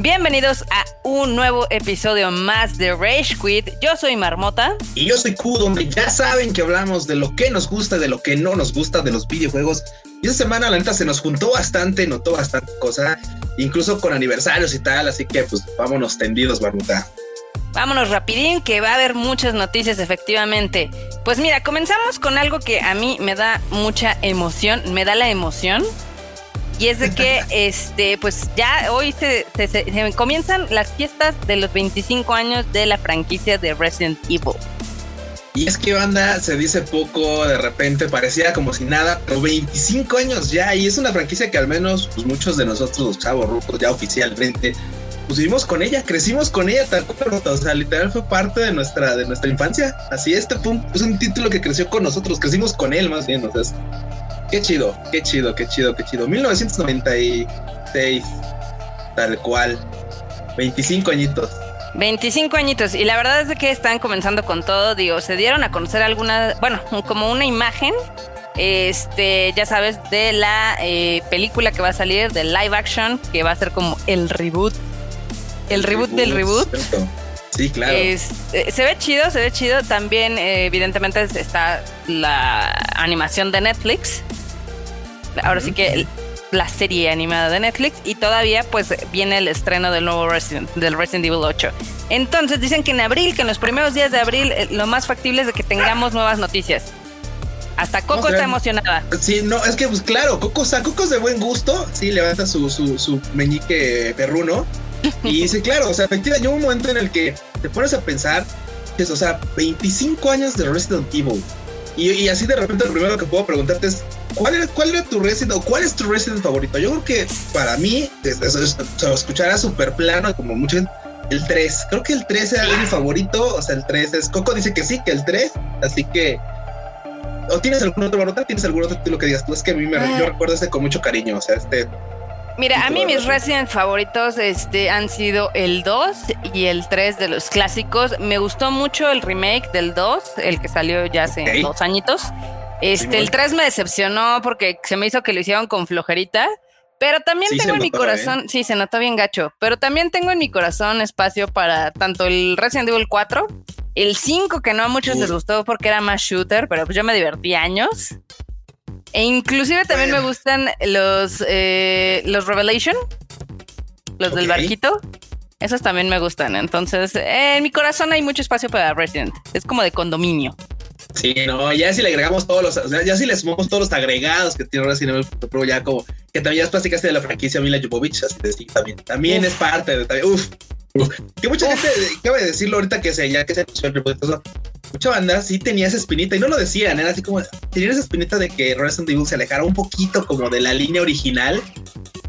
Bienvenidos a un nuevo episodio más de Rage Quit. Yo soy Marmota. Y yo soy Q, donde ya saben que hablamos de lo que nos gusta, de lo que no nos gusta de los videojuegos. Y esta semana, la neta, se nos juntó bastante, notó bastante cosa, incluso con aniversarios y tal. Así que, pues, vámonos tendidos, Marmota. Vámonos rapidín, que va a haber muchas noticias, efectivamente. Pues mira, comenzamos con algo que a mí me da mucha emoción, me da la emoción y es de que, este, pues ya hoy se, comienzan las fiestas de los 25 años de la franquicia de Resident Evil. Y es que banda se dice poco, de repente parecía como si nada, pero 25 años ya, y es una franquicia que al menos pues, muchos de nosotros, los chavos rucos, ya oficialmente, pues vivimos con ella, crecimos con ella, tal cual, o sea, literal fue parte de nuestra, de nuestra infancia. Así este fue un, es un título que creció con nosotros, crecimos con él más bien, o sea, Qué chido, qué chido, qué chido, qué chido. 1996, tal cual. 25 añitos. 25 añitos. Y la verdad es que están comenzando con todo. Digo, se dieron a conocer algunas, bueno, como una imagen, este, ya sabes, de la eh, película que va a salir, de live action, que va a ser como el reboot. El, reboot, del reboot. Sí, claro. Eh, se ve chido, se ve chido. También, eh, evidentemente, está la animación de Netflix ahora sí que la serie animada de Netflix y todavía pues viene el estreno del nuevo Resident, del Resident Evil 8. Entonces dicen que en abril, que en los primeros días de abril, eh, lo más factible es de que tengamos nuevas noticias. Hasta Coco está emocionada. Sí, no, es que pues claro, Coco, o Coco es de buen gusto, sí, levanta su, su, meñique perruno y dice, claro, o sea, efectivamente, hay un momento en el que te pones a pensar, es, o sea, 25 años de Resident Evil. Y, así de repente lo primero que puedo preguntarte es, ¿cuál era, cuál era tu Resident o cuál es tu Resident favorito? Yo creo que para mí, se escuchará súper plano, como mucha gente, el 3. Creo que el 3 era mi favorito, o sea, el 3 es, Coco dice que sí, que el 3, así que... ¿O tienes algún otro barota? ¿Tienes algún otro título que digas tú? Es que a mí me, yo ah. recuerdo este con mucho cariño, o sea, este Mira, a mí mis Resident favoritos este, han sido el 2 y el 3 de los clásicos. Me gustó mucho el remake del 2, el que salió ya hace dos añitos. Este, el 3 me decepcionó porque se me hizo que lo hicieron con flojerita. Pero también tengo en mi corazón, sí, se notó bien gacho, pero también tengo en mi corazón espacio para tanto el Resident Evil 4, el 5 que no a muchos les gustó porque era más shooter, pero pues yo me divertí años. E inclusive también me gustan los, eh, los Revelation, los del barquito. Esos también me gustan. Entonces, en mi corazón hay mucho espacio para Resident. Es como de condominio. Sí, no, ya si le agregamos todos los, ya si le sumamos todos los agregados que tiene Resident Evil ya como que también ya platicaste de la franquicia Mila Jovovich, así de sí, también, también es parte de, uf, que mucha gente cabe decirlo ahorita que se, ya que se el mucha banda sí tenía esa espinita y no lo decían, era así como tenía esa espinita de que Resident Evil se alejara un poquito como de la línea original.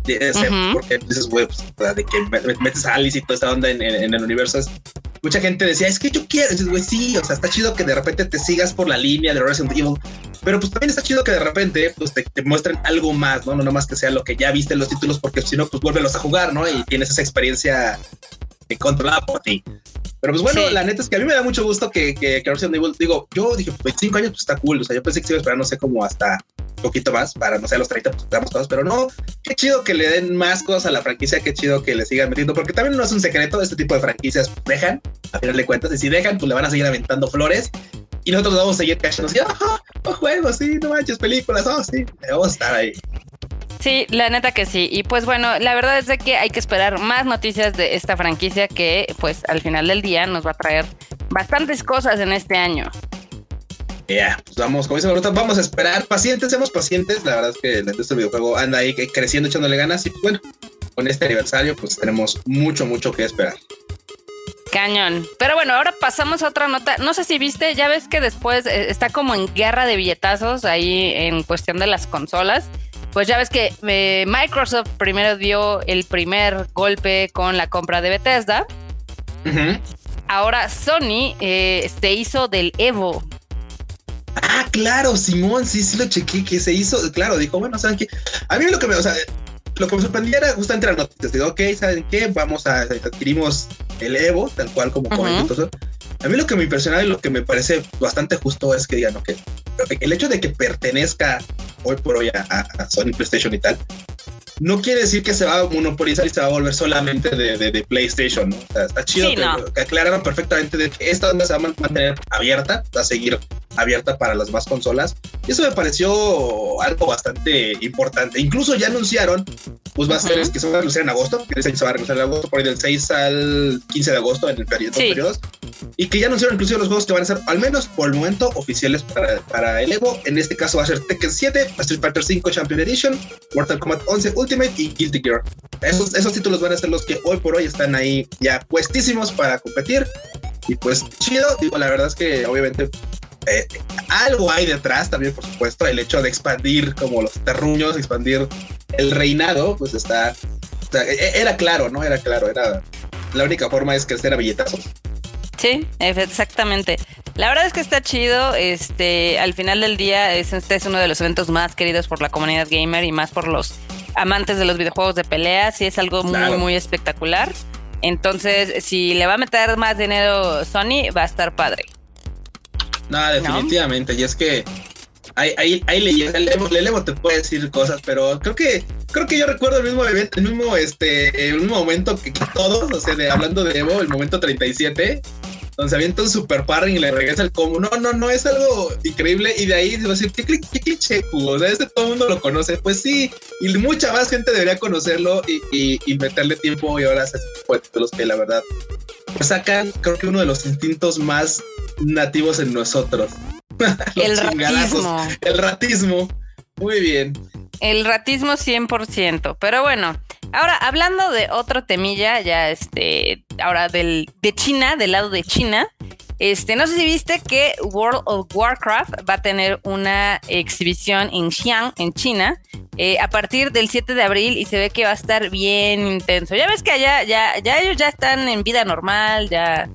De, Porque dices, güey, pues, de que metes a Alice y toda esta onda en, el universo. mucha gente decía, es que yo quiero, dices, güey, sí, o sea, está chido que de repente te sigas por la línea de Resident Evil, pero pues también está chido que de repente pues te, muestren algo más, ¿no? No nomás que sea lo que ya viste en los títulos, porque si no, pues vuélvelos a jugar, ¿no? Y tienes esa experiencia controlada por ti. Pero pues bueno, la neta es que a mí me da mucho gusto que, que, que Resident Evil, digo, yo dije, 25 años, pues está cool. O sea, yo pensé que se iba a esperar, no sé, como hasta un poquito más, para no sé, a los 30, pues damos pero no, qué chido que le den más cosas a la franquicia, qué chido que le sigan metiendo, porque también no es un secreto, este tipo de franquicias dejan, a final de cuentas, y si dejan, pues le van a seguir aventando flores. Y nosotros vamos a seguir cachando así, ah, oh, juegos, sí, no manches, películas, oh, sí, vamos a estar ahí. Sí, la neta que sí. Y pues bueno, la verdad es de que hay que esperar más noticias de esta franquicia que pues al final del día nos va a traer bastantes cosas en este año. Ya, pues vamos, como dice vamos a esperar, pacientes, seamos pacientes. La verdad es que la industria del videojuego anda ahí creciendo, echándole ganas. Y bueno, con este aniversario, pues tenemos mucho, mucho que esperar. Cañón. Pero bueno, ahora pasamos a otra nota. No sé si viste, ya ves que después eh, está como en guerra de billetazos ahí en cuestión de las consolas pues ya ves que eh, Microsoft primero dio el primer golpe con la compra de Bethesda. Ahora Sony eh, se hizo del Evo. Ah, claro, Simón, sí, sí lo chequé, que se hizo, claro, dijo, bueno, ¿saben qué? A mí lo que me, o sea, lo que me sorprendía era justamente las noticias. Digo, ok, ¿saben qué? Vamos a, adquirimos el Evo, tal cual como uh A mí lo que me impresiona y lo que me parece bastante justo es que digan, ok, el hecho de que pertenezca hoy por hoy a, Sony PlayStation y tal, no quiere decir que se va a monopolizar y se va a volver solamente de, PlayStation, ¿no? está chido que, aclararon perfectamente de que esta onda se va a mantener abierta, va a seguir abierta para las más consolas. Y eso me pareció algo bastante importante. Incluso ya anunciaron, pues va a ser, que se va a anunciar en agosto, que se va a anunciar en agosto, por ahí del 6 al 15 de agosto, en el periodo, periodos. Y que ya anunciaron incluso los juegos que van a ser, al menos por el momento, oficiales para, para el Evo. En este caso va a ser Tekken 7, Street Fighter 5 Champion Edition, Mortal Kombat 11 Ultimate y Guilty Gear. Esos, esos títulos van a ser los que hoy por hoy están ahí ya puestísimos para competir. Y pues chido, digo, la verdad es que obviamente eh, algo hay detrás también, por supuesto, el hecho de expandir como los terruños, expandir el reinado, pues está, e, e, era claro, ¿no? Era claro, era la única forma es que a billetazos. Sí, exactamente. La verdad es que está chido. Este, al final del día, este es uno de los eventos más queridos por la comunidad gamer y más por los amantes de los videojuegos de peleas. Y es algo muy, muy espectacular. Entonces, si le va a meter más dinero Sony, va a estar padre. No, definitivamente. Y es que hay, hay, hay leyendas. Lelevo te puede decir cosas, pero creo que creo que yo recuerdo el mismo evento, el mismo, este, el mismo momento que, todos, o sea, de, hablando de Evo, el momento 37, donde se avienta un super parring y le regresa el combo. No, no, no, es algo increíble. Y de ahí se va a decir, ¿qué, qué cliché, O sea, este todo el mundo lo conoce. Pues sí, y mucha más gente debería conocerlo y, y, meterle tiempo y horas a los que la verdad pues sacan, creo que uno de los instintos más nativos en nosotros. el ratismo. El ratismo. Muy bien. El ratismo 100%. Pero bueno, ahora hablando de otro temilla, ya este, ahora del, de China, del lado de China. Este, no sé si viste que World of Warcraft va a tener una exhibición en Xi'an, en China, eh, a partir del 7 de abril y se ve que va a estar bien intenso. Ya ves que allá, ya, ya ellos ya están en vida normal, ya,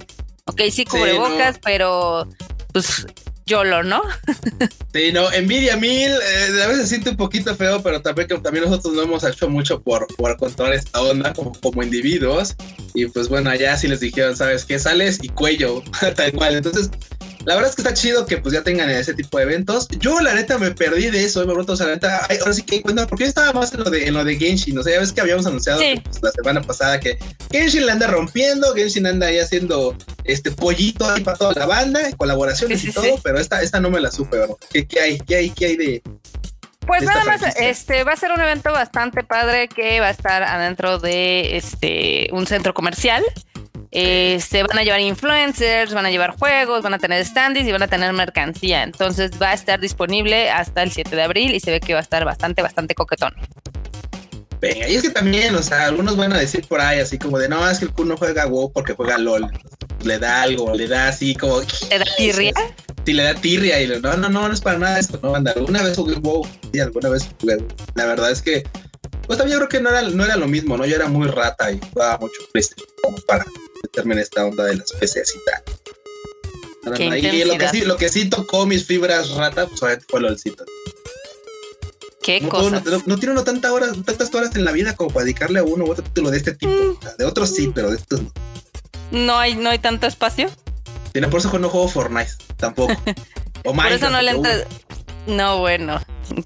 ok, sí cubrebocas, pero pues YOLO, ¿no? sí, no, envidia mil, eh, a veces siente un poquito feo, pero también que también nosotros no hemos hecho mucho por, por controlar esta onda como, como individuos. Y pues bueno, allá sí les dijeron, ¿sabes qué? Sales y cuello, tal cual. Entonces, la verdad es que está chido que pues ya tengan ese tipo de eventos. Yo la neta me perdí de eso, me pregunto, o sea, la neta, ahora sí que cuenta, porque yo estaba más en lo de, en lo de Genshin, o sea, ya ves que habíamos anunciado pues, la semana pasada que Genshin la anda rompiendo, Genshin anda ahí haciendo este pollito ahí para toda la banda, colaboraciones y todo, pero esta, esta no me la supe, ¿verdad? ¿Qué, ¿Qué, hay? ¿Qué hay? ¿Qué hay de, pues nada más, este va a ser un evento bastante padre que va a estar adentro de este un centro comercial. Se este, van a llevar influencers, van a llevar juegos, van a tener standees y van a tener mercancía. Entonces va a estar disponible hasta el 7 de abril y se ve que va a estar bastante, bastante coquetón. Venga, y es que también, o sea, algunos van a decir por ahí así como de no, es que el Kun no juega WoW porque juega LOL. Le da algo, le da así como. ¿Le da tirria? Sí, le da tirria y no, no, no, no es para nada esto, no, anda. Alguna vez jugué WoW, sí, alguna vez jugué. La verdad es que, pues también yo creo que no era, no era lo mismo, ¿no? Yo era muy rata y jugaba mucho PlayStation como para meterme en esta onda de las PCs y tal. y lo que, sí, lo que sí tocó mis fibras rata, pues fue lo del cito. ¿Qué no, cosas? No, tiene uno tantas horas, tantas horas en la vida como para dedicarle a uno u otro título de este tipo. Mm. De otros sí, pero de estos no. No hay, no hay tanto espacio. Tiene por eso no juego Fortnite, tampoco. O por eso no le entra. No, bueno,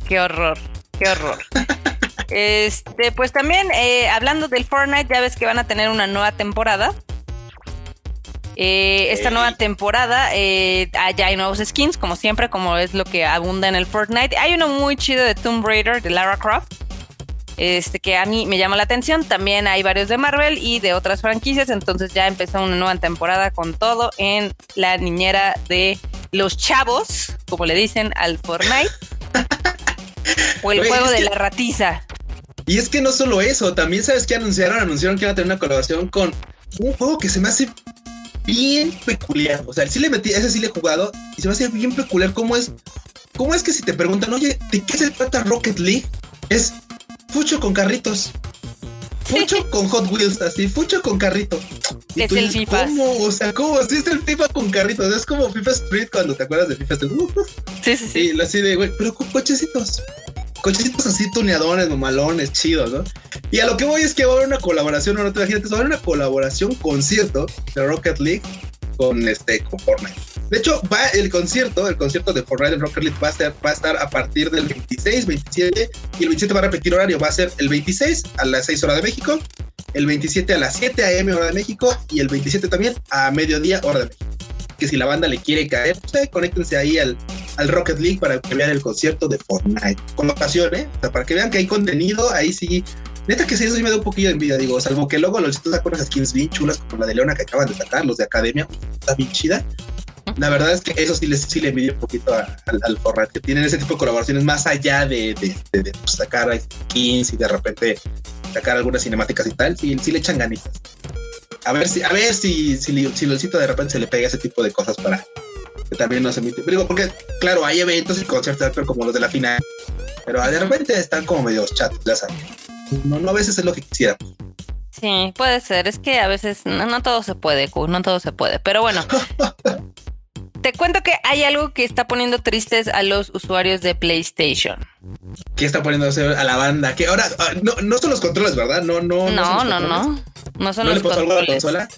qué horror, qué horror. este, pues también, eh, hablando del Fortnite, ya ves que van a tener una nueva temporada. Eh, esta nueva temporada eh, ya hay nuevos skins, como siempre, como es lo que abunda en el Fortnite. Hay uno muy chido de Tomb Raider, de Lara Croft, este que a mí me llama la atención. También hay varios de Marvel y de otras franquicias, entonces ya empezó una nueva temporada con todo en la niñera de los chavos, como le dicen al Fortnite, o el juego de la ratiza. Y es que no solo eso, también sabes que anunciaron, anunciaron que iban a tener una colaboración con un juego que se me hace bien peculiar. O sea, sí le metí, ese sí le he jugado y se me hace bien peculiar cómo es. ¿Cómo es que si te preguntan, oye, ¿de qué se trata Rocket League? Es Fucho con carritos. Fucho con Hot Wheels, así, Fucho con carrito. es el FIFA. ¿Cómo? O sea, ¿cómo? Sí, es el FIFA con carritos. Es como FIFA Street cuando te acuerdas de FIFA sí, sí, sí. Y así de, güey, pero con cochecitos cochecitos así tuneadones, malones, chidos, ¿no? Y a lo que voy es que va a haber una colaboración, no, te imaginas, va a haber una colaboración concierto de Rocket League con este con Fortnite. De hecho, va el concierto, el concierto de Fortnite en Rocket League va a, ser, va a estar a partir del 26, 27 y el 27 va a repetir horario. Va a ser el 26 a las 6 horas de México, el 27 a las 7 a.m. hora de México y el 27 también a mediodía hora de México. Que si la banda le quiere caer, pues, conéctense ahí al, al Rocket League para que vean el concierto de Fortnite. Con ocasión, ¿eh? O sea, para que vean que hay contenido, ahí sí. Neta que sí, eso sí me da un poquillo de envidia, digo, salvo que luego los sacan unas skins bien chulas como la de Leona que acaban de sacar, los de Academia, está bien chida. La verdad es que eso sí, les, sí le envidio un poquito al, Fortnite, que tienen ese tipo de colaboraciones más allá de, de, de, pues, sacar skins y de repente sacar algunas cinemáticas y tal, sí, sí le echan ganitas. A ver si, a ver si, si, si de repente se le pega ese tipo de cosas para, que también no se emite. Digo, porque, claro, hay eventos y conciertos, pero como los de la final. Pero de repente están como medio chatos, ya sabes. No, no a veces es lo que quisiera. Sí, puede ser. Es que a veces no, no todo se puede, no todo se puede. Pero bueno, te cuento que hay algo que está poniendo tristes a los usuarios de PlayStation. ¿Qué está poniendo a la banda? Que ahora ah, no, no son los controles, ¿verdad? No, no. No, no, no. No, son ¿No los controles. algo a la consola?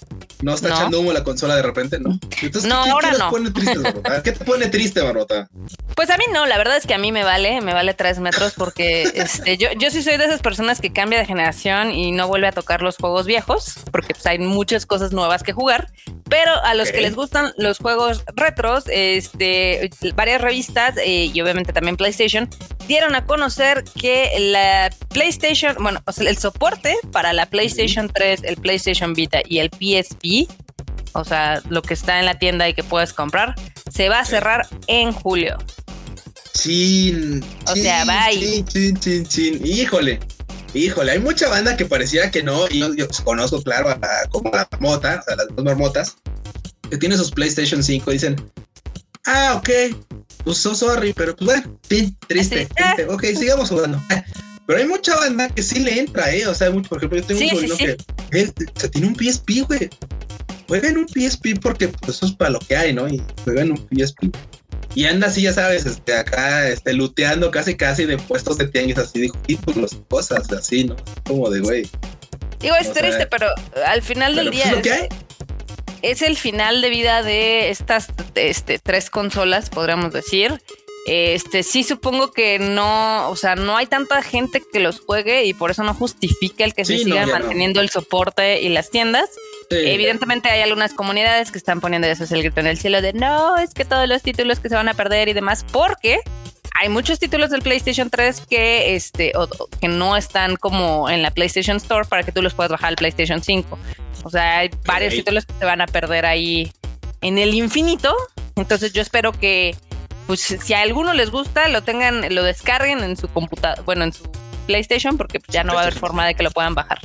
¿No está echando humo la consola de repente? No. Entonces, no, ¿qué, ahora no. Pone triste, ¿Qué te pone triste, Marota? Pues a mí no, la verdad es que a mí me vale, me vale tres metros porque este, yo, yo sí soy de esas personas que cambia de generación y no vuelve a tocar los juegos viejos porque pues, hay muchas cosas nuevas que jugar. Pero a los que les gustan los juegos retros, este, varias revistas eh, y obviamente también PlayStation dieron a conocer que la PlayStation, bueno, o sea, el soporte para la PlayStation 3, el PlayStation Vita y el PSP, o sea, lo que está en la tienda y que puedes comprar, se va a cerrar en julio. Chin. O sea, bye. Chin, chin, chin, chin. Híjole. Híjole, hay mucha banda que pareciera que no, y yo, conozco, claro, como la marmota, o sea, las dos marmotas, que tiene sus PlayStation 5 y dicen, ah, ok, pues so sorry, pero pues bueno, triste, triste, ok, sigamos jugando. Pero hay mucha banda que sí le entra, ¿eh? O sea, mucho, por ejemplo, yo tengo un sobrino que él, o sea, tiene un PSP, güey. Juega en un PSP porque pues, eso es para lo que hay, ¿no? Y juega en un PSP. Y anda así, ya sabes, este, acá, este, luteando casi, casi de puestos de tianguis así de títulos, cosas así, ¿no? Como de güey. Digo, es triste, pero al final del pues, día. Es, es, el final de vida de estas este, tres consolas, podríamos decir. Este, sí supongo que no, o sea, no hay tanta gente que los juegue y por eso no justifica el que se sigan manteniendo el soporte y las tiendas. Evidentemente hay algunas comunidades que están poniendo eso es el grito en el cielo de no, es que todos los títulos que se van a perder y demás, porque hay muchos títulos del PlayStation 3 que, este, que no están como en la PlayStation Store para que tú los puedas bajar al PlayStation 5. O sea, hay varios títulos que se van a perder ahí en el infinito. Entonces yo espero que, pues si a alguno les gusta, lo tengan, lo descarguen en su computadora, bueno, en su PlayStation, porque ya no va a haber forma de que lo puedan bajar.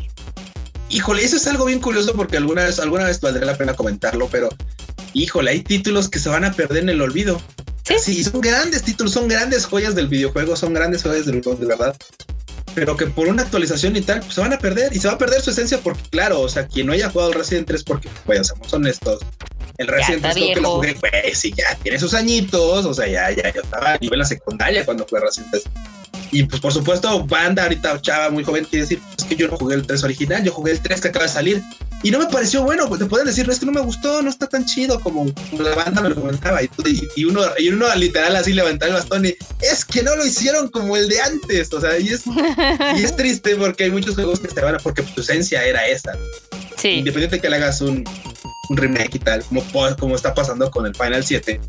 Híjole, eso es algo bien curioso porque alguna vez, alguna vez valdría la pena comentarlo, pero híjole, hay títulos que se van a perder en el olvido. Sí, sí son grandes títulos, son grandes joyas del videojuego, son grandes joyas del de verdad. Pero que por una actualización y tal, pues se van a perder y se va a perder su esencia porque, claro, o sea, quien no haya jugado Resident 3, porque, pues, somos honestos, el Resident 3 que lo jugué, pues sí, ya tiene sus añitos, o sea, ya, ya, yo estaba a nivel la secundaria cuando jugué Resident 3. Y pues por supuesto, banda ahorita chava muy joven quiere decir, es que yo no jugué el 3 original, yo jugué el 3 que acaba de salir. Y no me pareció bueno, pues te pueden decir, es que no me gustó, no está tan chido como, la banda me lo comentaba. Y, y, uno, y uno literal así levantaba el bastón y es que no lo hicieron como el de antes. O sea, y es, y es triste porque hay muchos juegos que se van a, porque tu esencia era esa. Sí. Independiente de que le hagas un, un remake y tal, como, como está pasando con el Final 7.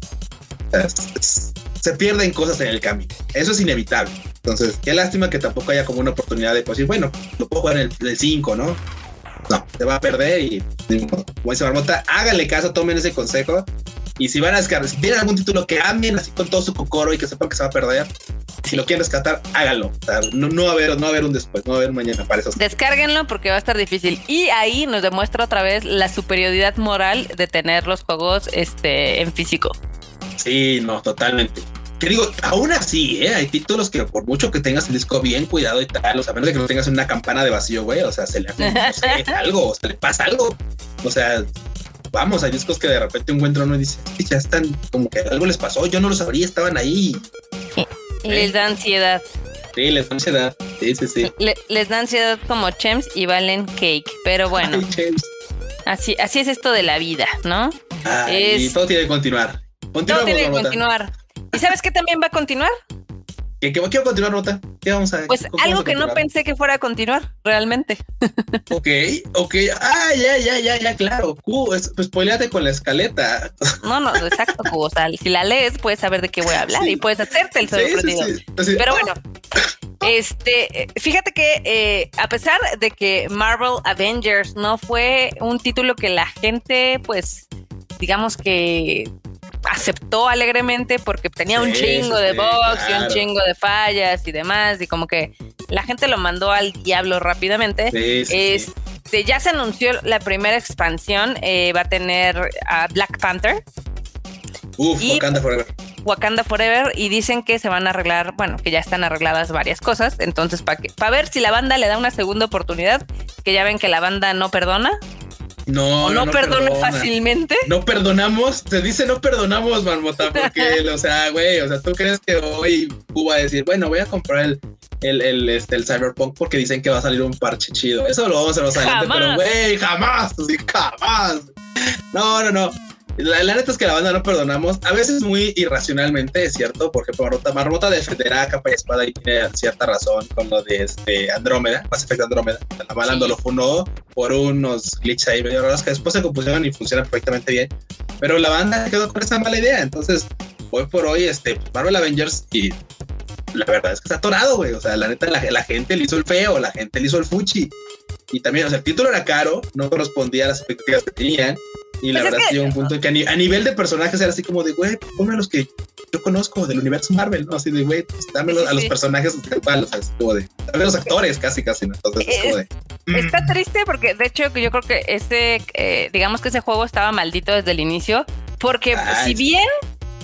se pierden cosas en el camino. Eso es inevitable. Entonces, qué lástima que tampoco haya como una oportunidad de decir, bueno, lo puedo jugar en el 5, ¿no? Se va a perder y, como dice Marmota, háganle caso, tomen ese consejo. Y si van a descargar, si tienen algún título que amen así con todo su cocoro y que sepan que se va a perder, si lo quieren rescatar, háganlo. no, no, va a haber, no va a haber un después, no va a haber mañana para eso. Descárguenlo porque va a estar difícil. Y ahí nos demuestra otra vez la superioridad moral de tener los juegos este, en físico. Sí, no, totalmente. Que digo, aún así, ¿eh? hay títulos que por mucho que tengas el disco bien cuidado y tal, o sea, a menos de que no tengas una campana de vacío, güey, o sea, se le hace algo, o se le pasa algo. O sea, vamos, hay discos que de repente encuentran uno y dice, ya están como que algo les pasó, yo no lo sabría, estaban ahí. Les da ansiedad. Sí, les da ansiedad. Sí, sí, sí. les da ansiedad como Chems y Valen Cake, pero bueno. así, así es esto de la vida, ¿no? y todo tiene que continuar. Todo tiene que continuar. ¿Y sabes qué también va a continuar? ¿Qué, qué, qué va a continuar, Nota? ¿Qué vamos a Pues algo que no pensé que fuera a continuar, realmente. Ok, ok. Ah, ya, ya, ya, ya, claro. Q, pues spoileate con la escaleta. No, no, exacto, Q. O sea, si la lees, puedes saber de qué voy a hablar y puedes hacerte el sorprendido. Pero bueno, este, fíjate que eh, a pesar de que Marvel Avengers no fue un título que la gente, pues, digamos que aceptó alegremente porque tenía un chingo de bugs y un chingo de fallas y demás, y como que la gente lo mandó al diablo rápidamente. este, ya se anunció la primera expansión, eh, va a tener a Black Panther. Uf, Wakanda Forever. Wakanda Forever y dicen que se van a arreglar, bueno, que ya están arregladas varias cosas, entonces para para ver si la banda le da una segunda oportunidad, que ya ven que la banda no perdona, no, no, perdona, fácilmente. No perdonamos, se dice no perdonamos, Marmota, porque, o sea, güey, o sea, tú crees que hoy Cuba va a decir, bueno, voy a comprar el, el, el, este, el Cyberpunk porque dicen que va a salir un parche chido. Eso lo vamos a hacer más adelante, pero, güey, jamás, así, jamás. No, no, no. La, neta es que la banda no perdonamos, a veces muy irracionalmente, es cierto, porque Marmota, Marmota defenderá a capa y espada y tiene cierta razón con lo de este Andrómeda, más efecto Andrómeda. La banda lo funó por unos glitches ahí medio raros que después se compusieron y funcionan perfectamente bien, pero la banda quedó con esa mala idea. Entonces, hoy por hoy, este Marvel Avengers y la verdad es que está atorado, güey. O sea, la neta, la, la gente le hizo el feo, la gente le hizo el fuchi. Y también, o sea, el título era caro, no correspondía a las expectativas que tenían. Y la pues verdad es que un punto que a, nivel de personajes era así como de, güey, ponme a los que yo conozco del universo Marvel, ¿no? Así de, güey, pues, dame a los personajes como de, dame los actores casi, casi, ¿no? Entonces, es, como de... Está mm. triste porque, de hecho, yo creo que ese, eh, digamos que ese juego estaba maldito desde el inicio, porque si bien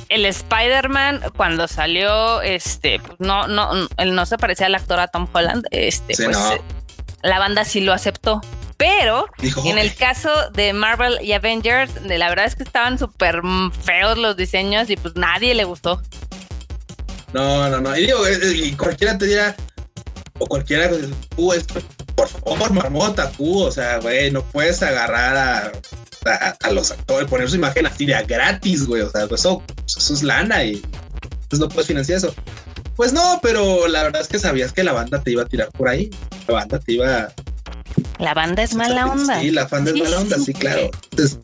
el Spider-Man cuando salió, este, pues no, no, él no se parecía al actor a Tom Holland, este, pues la banda sí lo aceptó. Pero en el caso de Marvel y Avengers, la verdad es que estaban súper feos los diseños y pues nadie le gustó. No, no, no. Y digo, eh, eh, y cualquiera te dirá, o cualquiera, uh, esto, por favor, marmota, Q, o sea, güey, no puedes agarrar a, a, los actores, poner su imagen así de gratis, güey, o sea, eso, eso es lana y pues no puedes financiar eso. Pues no, pero la verdad es que sabías que la banda te iba a tirar por ahí. La banda te iba la banda es mala onda. Sí, la banda es mala onda, sí, claro.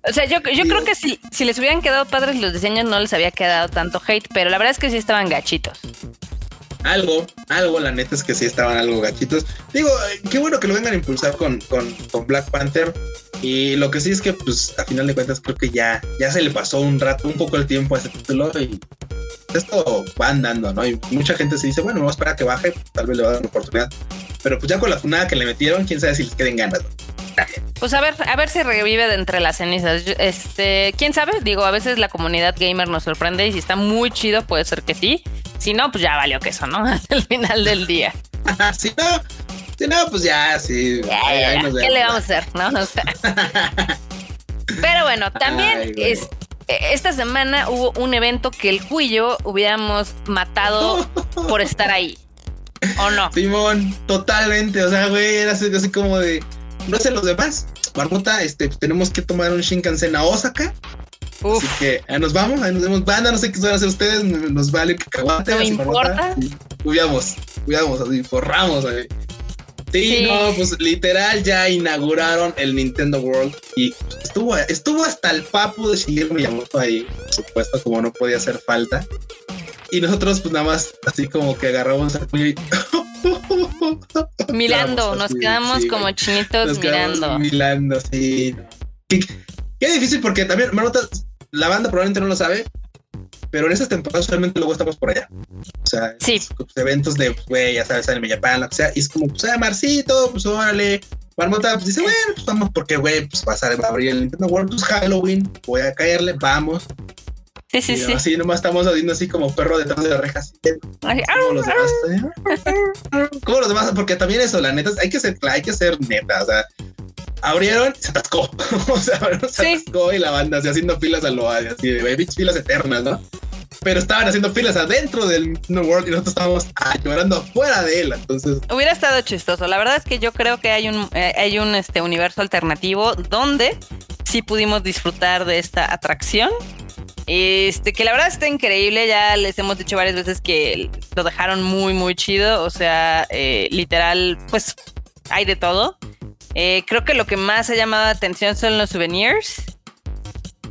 o sea, yo, yo creo que si, si les hubieran quedado padres los diseños, no les había quedado tanto hate, pero la verdad es que sí estaban gachitos. Algo, algo, la neta es que sí estaban algo gachitos. Digo, qué bueno que lo vengan a impulsar con, con, con Black Panther. Y lo que sí es que, pues, a final de cuentas, creo que ya, ya se le pasó un rato, un poco el tiempo a ese título y esto va andando, ¿no? Y mucha gente se dice, bueno, vamos a esperar a que baje, tal vez le va a dar una oportunidad. Pero pues ya con la funada que le metieron, quién sabe si les queden ganas. Pues a ver, a ver si revive de entre las cenizas. Este, quién sabe, digo, a veces la comunidad gamer nos sorprende y si está muy chido, puede ser que sí. Si no, pues ya valió que eso, ¿no? Al final del día. si no, si no, pues ya, sí. ¿Qué le vamos a hacer? No, sé. Pero bueno, también es, esta semana hubo un evento que el cuyo hubiéramos matado por estar ahí. ¿O no? Simón, totalmente. O sea, güey, era así, como de. No sé los demás. Marmota, este, tenemos que tomar un Shinkansen a Osaka. Así que ahí nos vamos, ahí nos vemos banda, no sé qué van a hacer ustedes, nos vale que caguate. No importa. Cuidamos, cuidamos, así, forramos. Sí, no, pues literal ya inauguraron el Nintendo World y estuvo, estuvo hasta el papu de Shigeru Miyamoto ahí, por supuesto, como no podía hacer falta. Y nosotros, pues nada más, así como que agarramos el puño y. Mirando, nos quedamos como chinitos mirando. Mirando, sí. Qué, difícil porque también, Marmota, la banda probablemente no lo sabe, pero en esas temporadas usualmente luego estamos por allá. O sea, sí. eventos de, güey, ya sabes, en Japan, lo que sea, y es como, pues, ah, Marcito, pues órale. Marmota pues dice, bueno, pues vamos, porque, güey, pues vas a abrir el Nintendo World, pues Halloween, voy a caerle, vamos. Sí, sí, sí. Así nomás estamos haciendo así como perro detrás de las rejas. Como los demás. Como los demás, porque también eso, la neta, hay que ser, hay que ser neta. O sea, abrieron, se atascó. o sea, se atascó y la banda así haciendo filas a lo así de filas eternas, ¿no? Pero estaban haciendo filas adentro del No World y nosotros estábamos ah, llorando afuera de él. Entonces hubiera estado chistoso. La verdad es que yo creo que hay un, eh, hay un este, universo alternativo donde sí pudimos disfrutar de esta atracción Este, que la verdad está increíble, ya les hemos dicho varias veces que lo dejaron muy, muy chido, o sea, eh, literal, pues hay de todo. Eh, creo que lo que más ha llamado la atención son los souvenirs.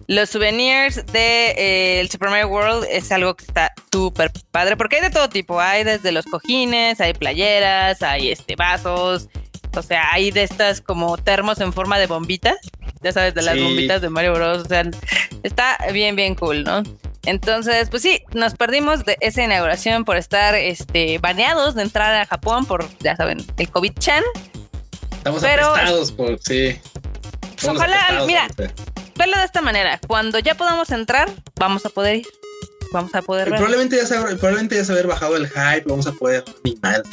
Los souvenirs de eh, el Super Mario World es algo que está súper padre, porque hay de todo tipo, hay desde los cojines, hay playeras, hay este vasos, o sea, hay de estas como termos en forma de bombitas, ya sabes, de las bombitas de Mario Bros. O sea, está bien, bien cool, ¿no? Entonces, pues sí, nos perdimos de esa inauguración por estar este, baneados de entrar a Japón por, ya saben, el COVID-chan. Estamos Pero, por, sí. ojalá, mira, verlo de esta manera. Cuando ya podamos entrar, vamos a poder ir vamos a poder ver. Probablemente ya, se, probablemente ya se haber bajado el hype, vamos a poder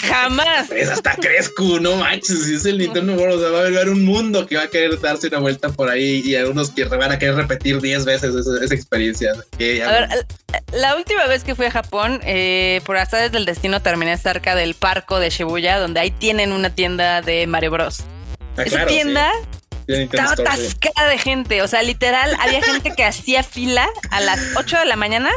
Jamás. Es hasta crezco, no manches, si es el Nintendo World, o sea, va a haber un mundo que va a querer darse una vuelta por ahí y algunos que van a querer repetir 10 veces esa, experiencia. a ver, la última vez que fui a Japón, eh, por hasta desde el destino terminé cerca del parco de Shibuya, donde ahí tienen una tienda de Mario Bros. Ah, Esa tienda estaba atascada de gente. O sea, literal, había gente que hacía fila a las 8 de la mañana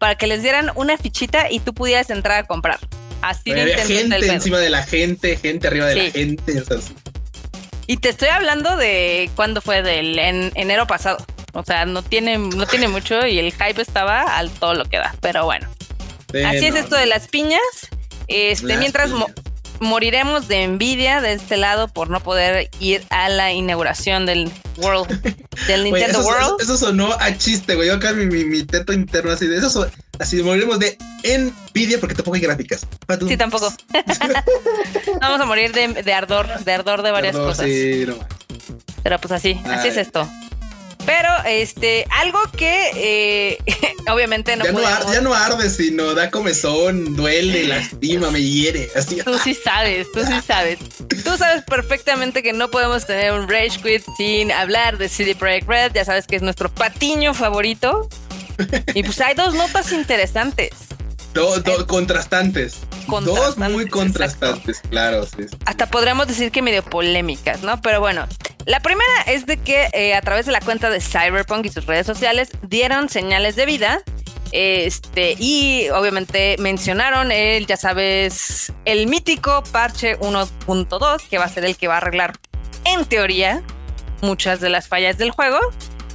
para que les dieran una fichita y tú pudieras entrar a comprar. Así de gente encima de la gente, gente arriba de la gente. y te estoy hablando de cuándo fue del en enero pasado. O sea, no tiene, no tiene mucho y el hype estaba al todo lo que da. Pero bueno. Así es esto de las piñas. Este, mientras moriremos de envidia de este lado por no poder ir a la inauguración del World, del Nintendo World. Eso, sonó a chiste, güey. Yo acá mi, mi, teto interno así de eso, así moriremos de envidia porque tampoco hay gráficas. Sí, tampoco. Vamos a morir de, ardor, de ardor de varias cosas. Sí, no. Pero pues así, así es esto. Pero este, algo que eh, obviamente no ya, no ya no arde, sino da comezón, duele, lastima, me hiere. Así. Tú sí sabes, tú sí sabes. Tú sabes perfectamente que no podemos tener un Rage Quit sin hablar de CD Projekt Red. Ya sabes que es nuestro patiño favorito. Y pues hay dos notas interesantes. Dos contrastantes. Dos muy contrastantes, claro. Hasta podríamos decir que medio polémicas, ¿no? Pero bueno, la primera es de que eh, a través de la cuenta de Cyberpunk y sus redes sociales dieron señales de vida. Este, y obviamente mencionaron el, ya sabes, el mítico parche 1.2, que va a ser el que va a arreglar, en teoría, muchas de las fallas del juego.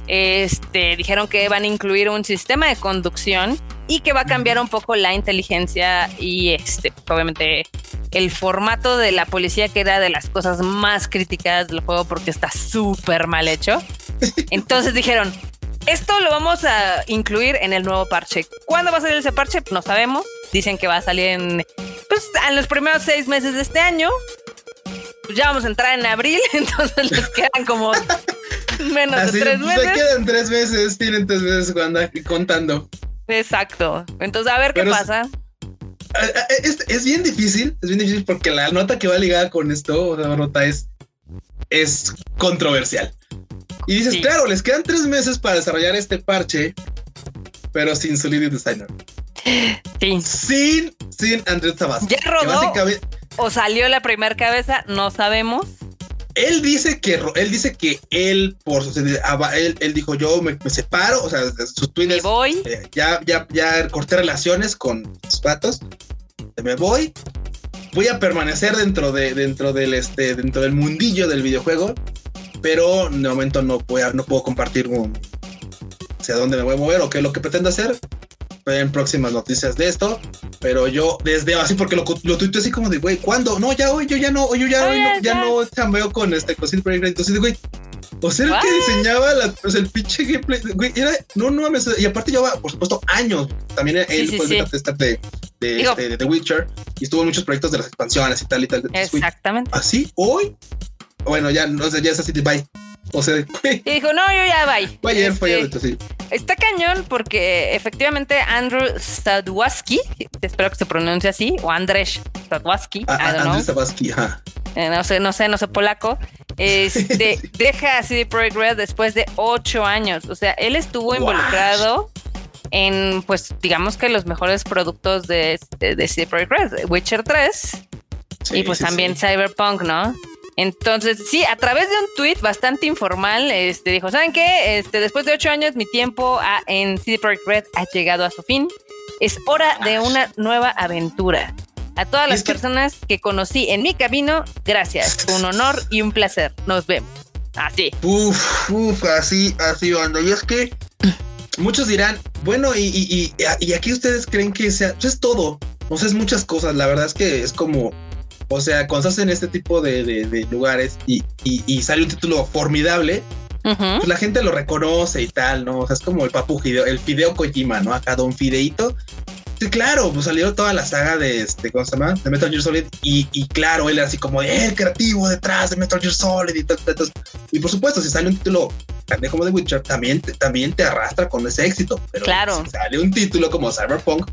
Este, dijeron que van a incluir un sistema de conducción y que va a cambiar un poco la inteligencia y este, obviamente el formato de la policía que era de las cosas más criticadas del juego porque está súper mal hecho. Entonces dijeron, esto lo vamos a incluir en el nuevo parche. ¿Cuándo va a salir ese parche? No sabemos. Dicen que va a salir en, pues, en los primeros seis meses de este año. Pues ya vamos a entrar en abril, entonces les quedan como menos de tres meses. Se quedan tres meses, tienen tres meses contando. Exacto. Entonces, a ver qué pasa. Es, bien difícil, es bien difícil porque la nota que va ligada con esto, o sea, la nota es, es controversial. Y dices, claro, les quedan tres meses para desarrollar este parche, pero sin lead designer. Sí. Sin, sin Andrés Tabasco. Ya rodó. O salió la primera cabeza, no sabemos él dice que él dice que él por él, él dijo yo me, separo, o sea, sus tweets voy. Eh, ya ya ya corté relaciones con sus patos. Me voy. Voy a permanecer dentro de dentro del este dentro del mundillo del videojuego, pero de momento no puedo no puedo compartir hacia dónde me voy a mover o qué es lo que pretendo hacer en próximas noticias de esto, pero yo desde así porque lo, lo tuiteé así como de, güey, ¿cuándo? No, ya hoy, yo ya no, yo ya hoy no, ya no chambeo con este Cosito Project Entonces, güey, o sea, el que diseñaba la, el pinche gameplay, güey, era, no, no mames, y aparte llevaba, por supuesto, años. También él fue el de, de, este, de, The Witcher y estuvo en muchos proyectos de las expansiones y tal y tal. Exactamente. así, hoy, bueno, ya, no sé, ya es así de bye. O sea, y dijo, no, yo ya bye. Fue ayer, fue ayer, este, sí. Está cañón porque efectivamente Andrew Stadwaski, espero que se pronuncie así, o Andrzej Stadwaski, Stadwaski, ajá. Eh, no sé, no sé, no sé polaco. Este, deja CD Projekt Red después de ocho años. O sea, él estuvo involucrado en, pues, digamos que los mejores productos de, de, CD Projekt Red, Witcher 3 y pues también Cyberpunk, ¿no? Entonces, sí, a través de un tweet bastante informal, este dijo, ¿saben qué? Este, después de ocho años, mi tiempo en City Project Red ha llegado a su fin. Es hora de una nueva aventura. A todas las personas que conocí en mi camino, gracias. Un honor y un placer. Nos vemos. Así. Uf, uf, así, así, banda. Y es que muchos dirán, bueno, y, y, aquí ustedes creen que sea, pues es todo. O sea, es muchas cosas. La verdad es que es como, o sea, cuando estás en este tipo de, lugares y, sale un título formidable, pues la gente lo reconoce y tal, ¿no? O sea, es como el papu el Fideo Kojima, ¿no? Acá Don Fideito Sí, claro, pues salió toda la saga de este, ¿cómo se llama? De Metal Gear Solid. Y, y claro, él era así como el creativo detrás de Metal Gear Solid y tal, Y por supuesto, si sale un título grande como The Witcher, también, también te arrastra con ese éxito. Pero claro. si sale un título como Cyberpunk,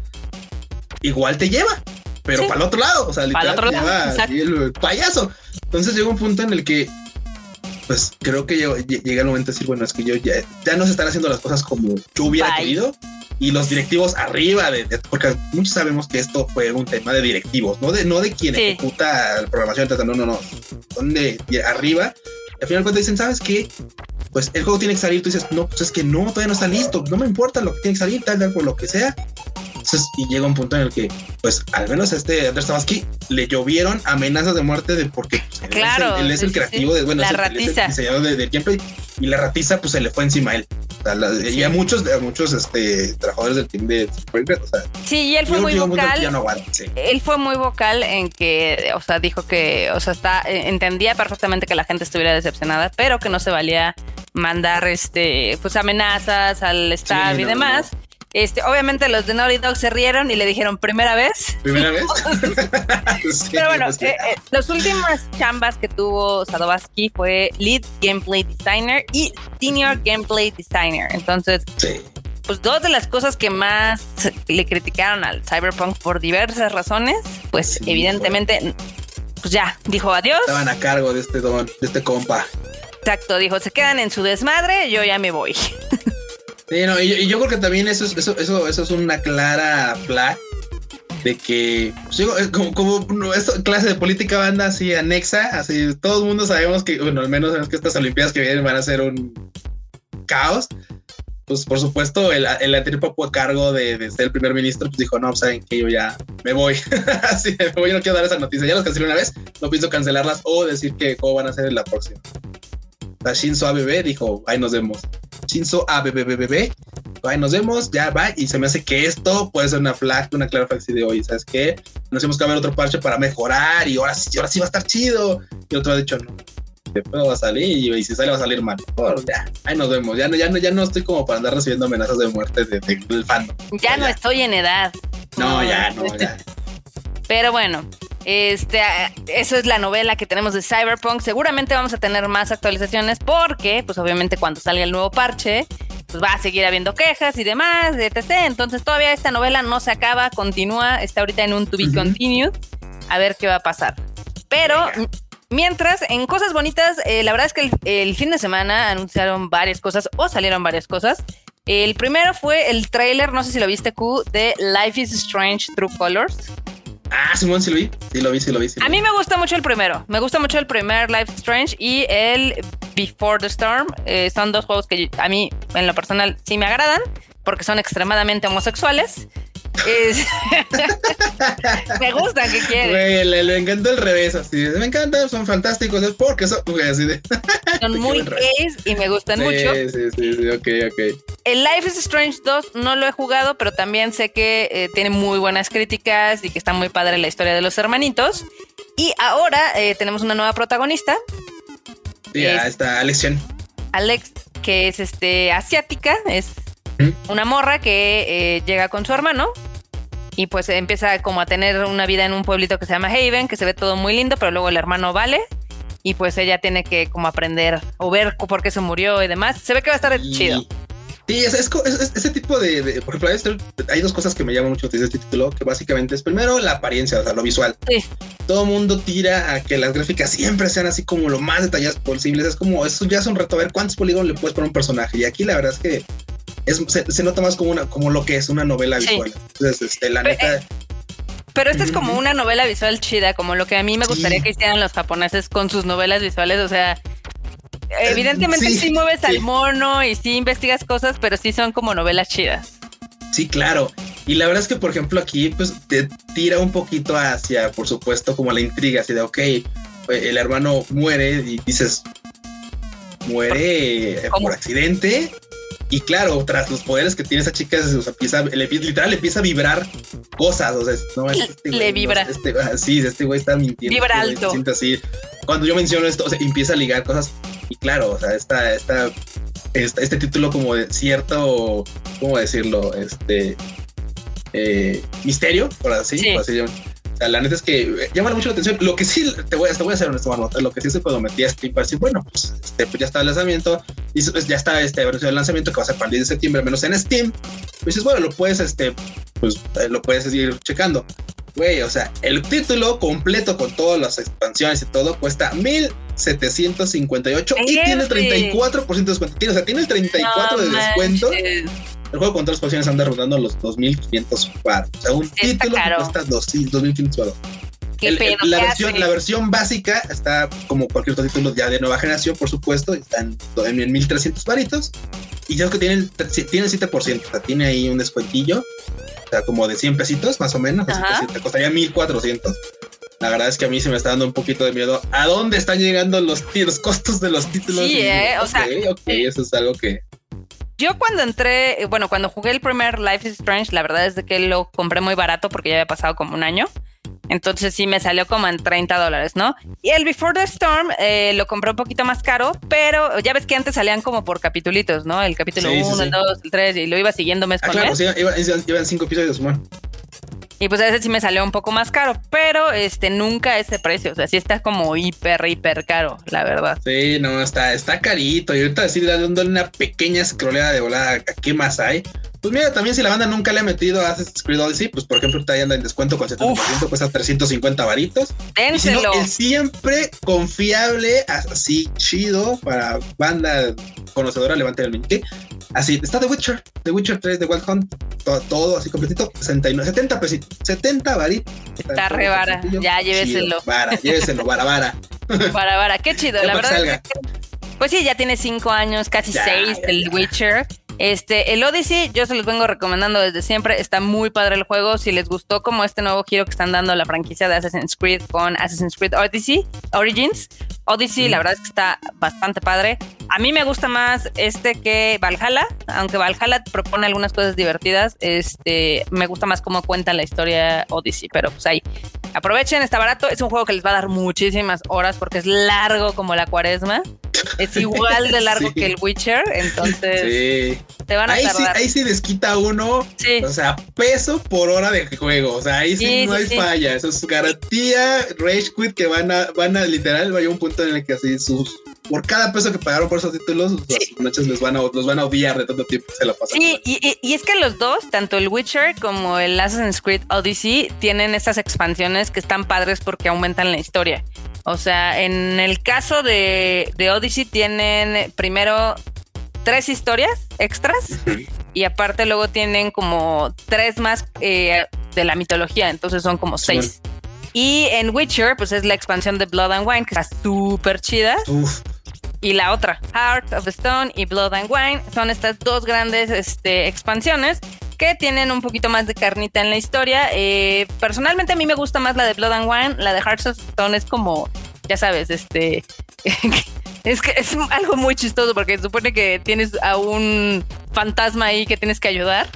igual te lleva. Pero para el otro lado, o sea, literal, te lleva el payaso. Entonces llega un punto en el que pues creo que llega el momento de decir, bueno, es que yo ya, ya no se están haciendo las cosas como yo hubiera querido y los directivos arriba de, porque muchos sabemos que esto fue un tema de directivos, no de no de quien ejecuta la programación, no, no, no, son de, arriba. al final cuando dicen, ¿sabes qué? Pues el juego tiene que salir, tú dices, no, pues es que no, todavía no está listo, no me importa lo que tiene que salir, tal, tal, por lo que sea. Entonces, y llega un punto en el que, pues, al menos a este Andrés Tabasky le llovieron amenazas de muerte de porque pues, claro, él, es el, creativo de, bueno, la es ratiza. el diseñador de, gameplay y la ratiza, pues, se le fue encima a él. Y a muchos, a muchos este, trabajadores del team de o sea, sí, y él fue muy vocal. Él fue muy vocal en que, o sea, dijo que, o sea, está, eh, entendía perfectamente que la gente estuviera decepcionada, pero que no se valía mandar este pues amenazas al staff y demás. Este, obviamente los de Naughty Dog se rieron y le dijeron primera vez. Primera vez. Pero bueno, pues eh, eh, las últimas chambas que tuvo Sadowski fue Lead Gameplay Designer y Senior Gameplay Designer. Entonces, pues dos de las cosas que más le criticaron al Cyberpunk por diversas razones, pues evidentemente, pues ya, dijo adiós. Estaban a cargo de este don, de este compa. Exacto, dijo, se quedan en su desmadre, yo ya me voy. y, yo, creo que también eso es, eso, eso, eso es una clara flag de que pues, como, como esto, clase de política banda así anexa, así todo el mundo sabemos que, bueno, al menos sabemos que estas Olimpiadas que vienen van a ser un caos. Pues por supuesto, el, el a cargo de, ser el primer ministro, pues dijo, no, pues, saben que yo ya me voy. así me voy, yo no quiero dar esa noticia. Ya los cancelé una vez, no pienso cancelarlas o decir que cómo van a ser en la próxima. La Shinzo ABB dijo, ahí nos vemos. Shinzo ABBBB, ahí nos vemos, ya va. Y se me hace que esto puede ser una flag, una clara flag de hoy, ¿sabes qué? Nos hemos que ver otro parche para mejorar y ahora sí, ahora sí va a estar chido. Y otro ha dicho, no, después va a salir y, si sale va a salir mal. ya, ahí nos vemos. Ya no, ya no, ya no estoy como para andar recibiendo amenazas de muerte de, del fandom. Ya, no estoy en edad. No, ya, no, ya. Pero bueno, este, eso es la novela que tenemos de Cyberpunk. Seguramente vamos a tener más actualizaciones porque, pues obviamente cuando salga el nuevo parche, pues va a seguir habiendo quejas y demás, etc. Entonces todavía esta novela no se acaba, continúa, está ahorita en un to be continued. A ver qué va a pasar. Pero mientras, en cosas bonitas, eh, la verdad es que el, fin de semana anunciaron varias cosas o salieron varias cosas. El primero fue el trailer, no sé si lo viste, Q, de Life is Strange True Colors. Ah, Simón, sí lo vi. Sí lo vi, sí lo vi. a mí me gusta mucho el primero. Me gusta mucho el primer Life Strange y el Before the Storm. Eh, son dos juegos que a mí, en lo personal, sí me agradan porque son extremadamente homosexuales. me gusta que quieren. le, encantó el revés, así. Me encanta, son fantásticos, es porque son, así de, son muy gays y me gustan mucho. Sí, sí, sí, ok, ok. El Life is Strange 2 no lo he jugado, pero también sé que eh, tiene muy buenas críticas y que está muy padre la historia de los hermanitos. Y ahora eh, tenemos una nueva protagonista. Sí, está Alex Alex, que es este asiática, es una morra que eh, llega con su hermano y pues empieza como a tener una vida en un pueblito que se llama Haven, que se ve todo muy lindo, pero luego el hermano vale y pues ella tiene que como aprender o ver por qué se murió y demás. Se ve que va a estar chido. Sí, es, ese tipo de, por ejemplo, hay dos cosas que me llaman mucho de este título, que básicamente es primero la apariencia, o sea, lo visual. Sí. Todo mundo tira a que las gráficas siempre sean así como lo más detalladas posibles. Es como, eso ya es un reto, a ver cuántos polígonos le puedes poner a un personaje. Y aquí la verdad es que se, nota más como una como lo que es una novela visual. Entonces, este, la neta. Pero esta es como una novela visual chida, como lo que a mí me gustaría que hicieran los japoneses con sus novelas visuales. O sea, evidentemente sí, mueves al mono y sí investigas cosas, pero sí son como novelas chidas. Sí, claro. Y la verdad es que, por ejemplo, aquí pues te tira un poquito hacia, por supuesto, como la intriga, así de, ok, el hermano muere y dices, muere por accidente. Y claro, tras los poderes que tiene esa chica, empieza, literal le empieza a vibrar cosas. O sea, no, este le vibra. este, sí, este güey está mintiendo. Vibra este alto. así. Cuando yo menciono esto, o sea, empieza a ligar cosas. Y claro, o sea, esta, esta, este título como de cierto, ¿cómo decirlo? Este eh, misterio, por así, sí. por así o sea, la neta es que llama mucho la atención. Lo que sí te voy, te voy a hacer honesto, mano. Lo que sí se cuando metí a Steam para decir, bueno, pues, este, pues ya está el lanzamiento y ya está este versión de lanzamiento que va a ser para el 10 de septiembre, menos en Steam. Pues dices, bueno, lo puedes, este, pues eh, lo puedes ir checando. Güey, o sea, el título completo con todas las expansiones y todo cuesta 1758 y tiene 34% de descuento. O sea, tiene el 34% de descuento. El juego con todas las expansiones anda rondando los 2500 bar. O sea, un título que cuesta 2500 bar. la, versión, la versión básica está como cualquier otro título ya de nueva generación, por supuesto, está en, en 1300 varitos. Y creo que tiene, tiene 7%, o sea, tiene ahí un descuentillo, o sea, como de 100 pesitos más o menos, así que te costaría 1400. La verdad es que a mí se me está dando un poquito de miedo. ¿A dónde están llegando los, los costos de los títulos? Sí, eh, o sea, ok, eso es algo que, yo cuando entré, bueno, cuando jugué el primer Life is Strange, la verdad es de que lo compré muy barato porque ya había pasado como un año. Entonces sí me salió como en 30 dólares, ¿no? Y el Before the Storm eh, lo compré un poquito más caro, pero ya ves que antes salían como por capitulitos, ¿no? El capítulo 1, el 2, el 3, y lo iba siguiendo mes ah, con claro, mes. Sí, iban, iban cinco episodios, man. Y pues a veces sí me salió un poco más caro, pero este nunca ese precio. O sea, sí está como hiper, hiper caro, la verdad. Sí, no, está, está carito. Y ahorita decir dándole una pequeña scrollera de volada, ¿qué más hay? Pues mira, también si la banda nunca le ha metido a Assassin's Creed Odyssey, pues por ejemplo, ahorita ya anda en descuento con 70%, cuesta 350 varitos. Y si no, el siempre confiable, así chido para banda conocedora, levante el meñique. Así, está The Witcher, The Witcher 3 de Wild Hunt, todo, así completito, 69, 70 pesitos, 70 varitos. Está re vara, ya lléveselo. vara, lléveselo, vara, vara. Vara, vara, qué chido, la verdad. pues sí, ya tiene 5 años, casi 6 del Witcher. Este, el Odyssey, yo se los vengo recomendando desde siempre. Está muy padre el juego. Si les gustó como este nuevo giro que están dando la franquicia de Assassin's Creed con Assassin's Creed Odyssey, Origins, Odyssey, la verdad es que está bastante padre. A mí me gusta más este que Valhalla, aunque Valhalla propone algunas cosas divertidas. Este, me gusta más cómo cuenta la historia Odyssey, pero pues ahí. Aprovechen, está barato. Es un juego que les va a dar muchísimas horas porque es largo como la cuaresma. Es igual de largo que el Witcher, entonces sí. te van a ahí Sí, ahí sí desquita uno, o sea, peso por hora de juego, o sea, ahí sí, no hay falla, eso es garantía, Rage Quit que van a, van a literal, vaya un punto en el que así sus por cada peso que pagaron por esos títulos, las noches les van a, los van a odiar de tanto tiempo que se la pasan. Sí, y, y, es que los dos, tanto el Witcher como el Assassin's Creed Odyssey, tienen estas expansiones que están padres porque aumentan la historia. O sea, en el caso de, de Odyssey tienen primero tres historias extras y aparte luego tienen como tres más eh, de la mitología, entonces son como seis. Y en Witcher, pues es la expansión de Blood and Wine, que está súper chida. Y la otra, Heart of Stone y Blood and Wine, son estas dos grandes este, expansiones que tienen un poquito más de carnita en la historia. Eh, personalmente a mí me gusta más la de Blood and Wine, la de Heart of Stone es como, ya sabes, este... es que es algo muy chistoso porque supone que tienes a un fantasma ahí que tienes que ayudar.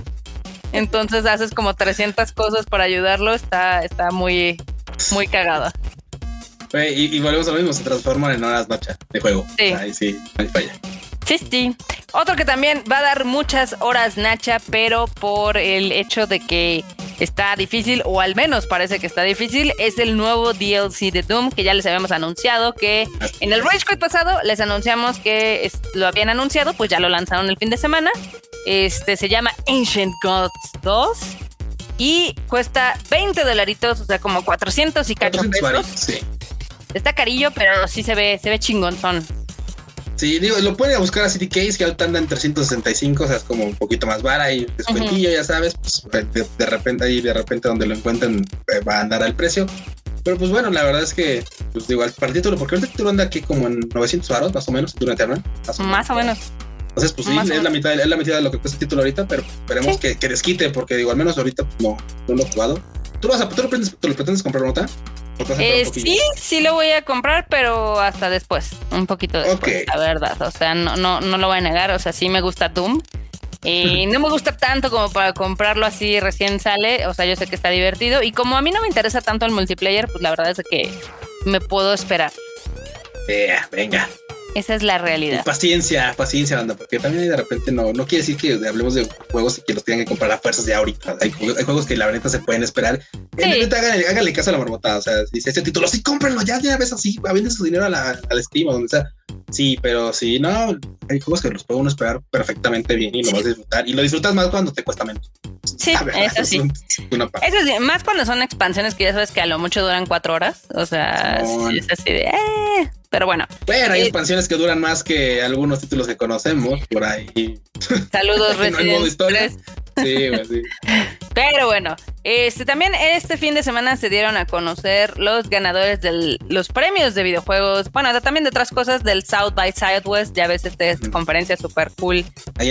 Entonces haces como 300 cosas para ayudarlo. Está, está muy, muy cagada. Y, y, volvemos a lo mismo, se transforman en horas bacha de juego. Sí. Ahí sí, hay falla. Sí, sí. Otro que también va a dar muchas horas Nacha, pero por el hecho de que está difícil, o al menos parece que está difícil, es el nuevo DLC de Doom, que ya les habíamos anunciado que en el Rage Quit pasado les anunciamos que lo habían anunciado, pues ya lo lanzaron el fin de semana. Este se llama Ancient Gods 2 y cuesta 20 dolaritos, o sea, como 400 y cacho pesos. Sí. Está carillo, pero sí se ve, se ve chingonzón. Sí, digo, lo pueden buscar a City Case, que ahorita anda en 365, o sea, es como un poquito más vara y descuentillo, ya sabes, pues de, repente ahí, de repente donde lo encuentren eh, va a andar al precio. Pero pues bueno, la verdad es que, pues digo, para el título, porque el título anda aquí como en 900 baros, más o menos, durante Eternal. Más o menos. Entonces, pues sí, es la, mitad, es la mitad de lo que cuesta el título ahorita, pero esperemos que, que, desquite, porque digo, al menos ahorita pues, no, no lo he jugado. ¿Tú, vas a, tú lo, pretendes, lo pretendes comprar, nota? Eh, sí, sí lo voy a comprar, pero hasta después, un poquito después, la verdad. O sea, no, no, no lo voy a negar. O sea, sí me gusta Doom. Y no me gusta tanto como para comprarlo así recién sale. O sea, yo sé que está divertido. Y como a mí no me interesa tanto el multiplayer, pues la verdad es que me puedo esperar. venga. Esa es la realidad. Paciencia, paciencia, banda, porque también de repente no, no quiere decir que hablemos de juegos y que los tengan que comprar a fuerzas de ahorita. Hay, juegos que la verdad se pueden esperar. Sí. Háganle, caso a la marmota. O sea, si dice ese título, sí, cómprenlo ya, ya ves así, venden su dinero a la, al Steam o donde sea. Sí, pero sí, no, hay juegos que los puede uno esperar perfectamente bien y lo vas a disfrutar. Y lo disfrutas más cuando te cuesta menos. Sí, eso sí. eso sí, más cuando son expansiones que ya sabes que a lo mucho duran cuatro horas. O sea, es así de. Eh, pero bueno. Bueno, hay eh, expansiones que duran más que algunos títulos que conocemos por ahí. Saludos, Resident Sí, sí. Pero bueno, este también este fin de semana se dieron a conocer los ganadores de los premios de videojuegos, bueno, también de otras cosas del South by Southwest, ya ves esta conferencia súper cool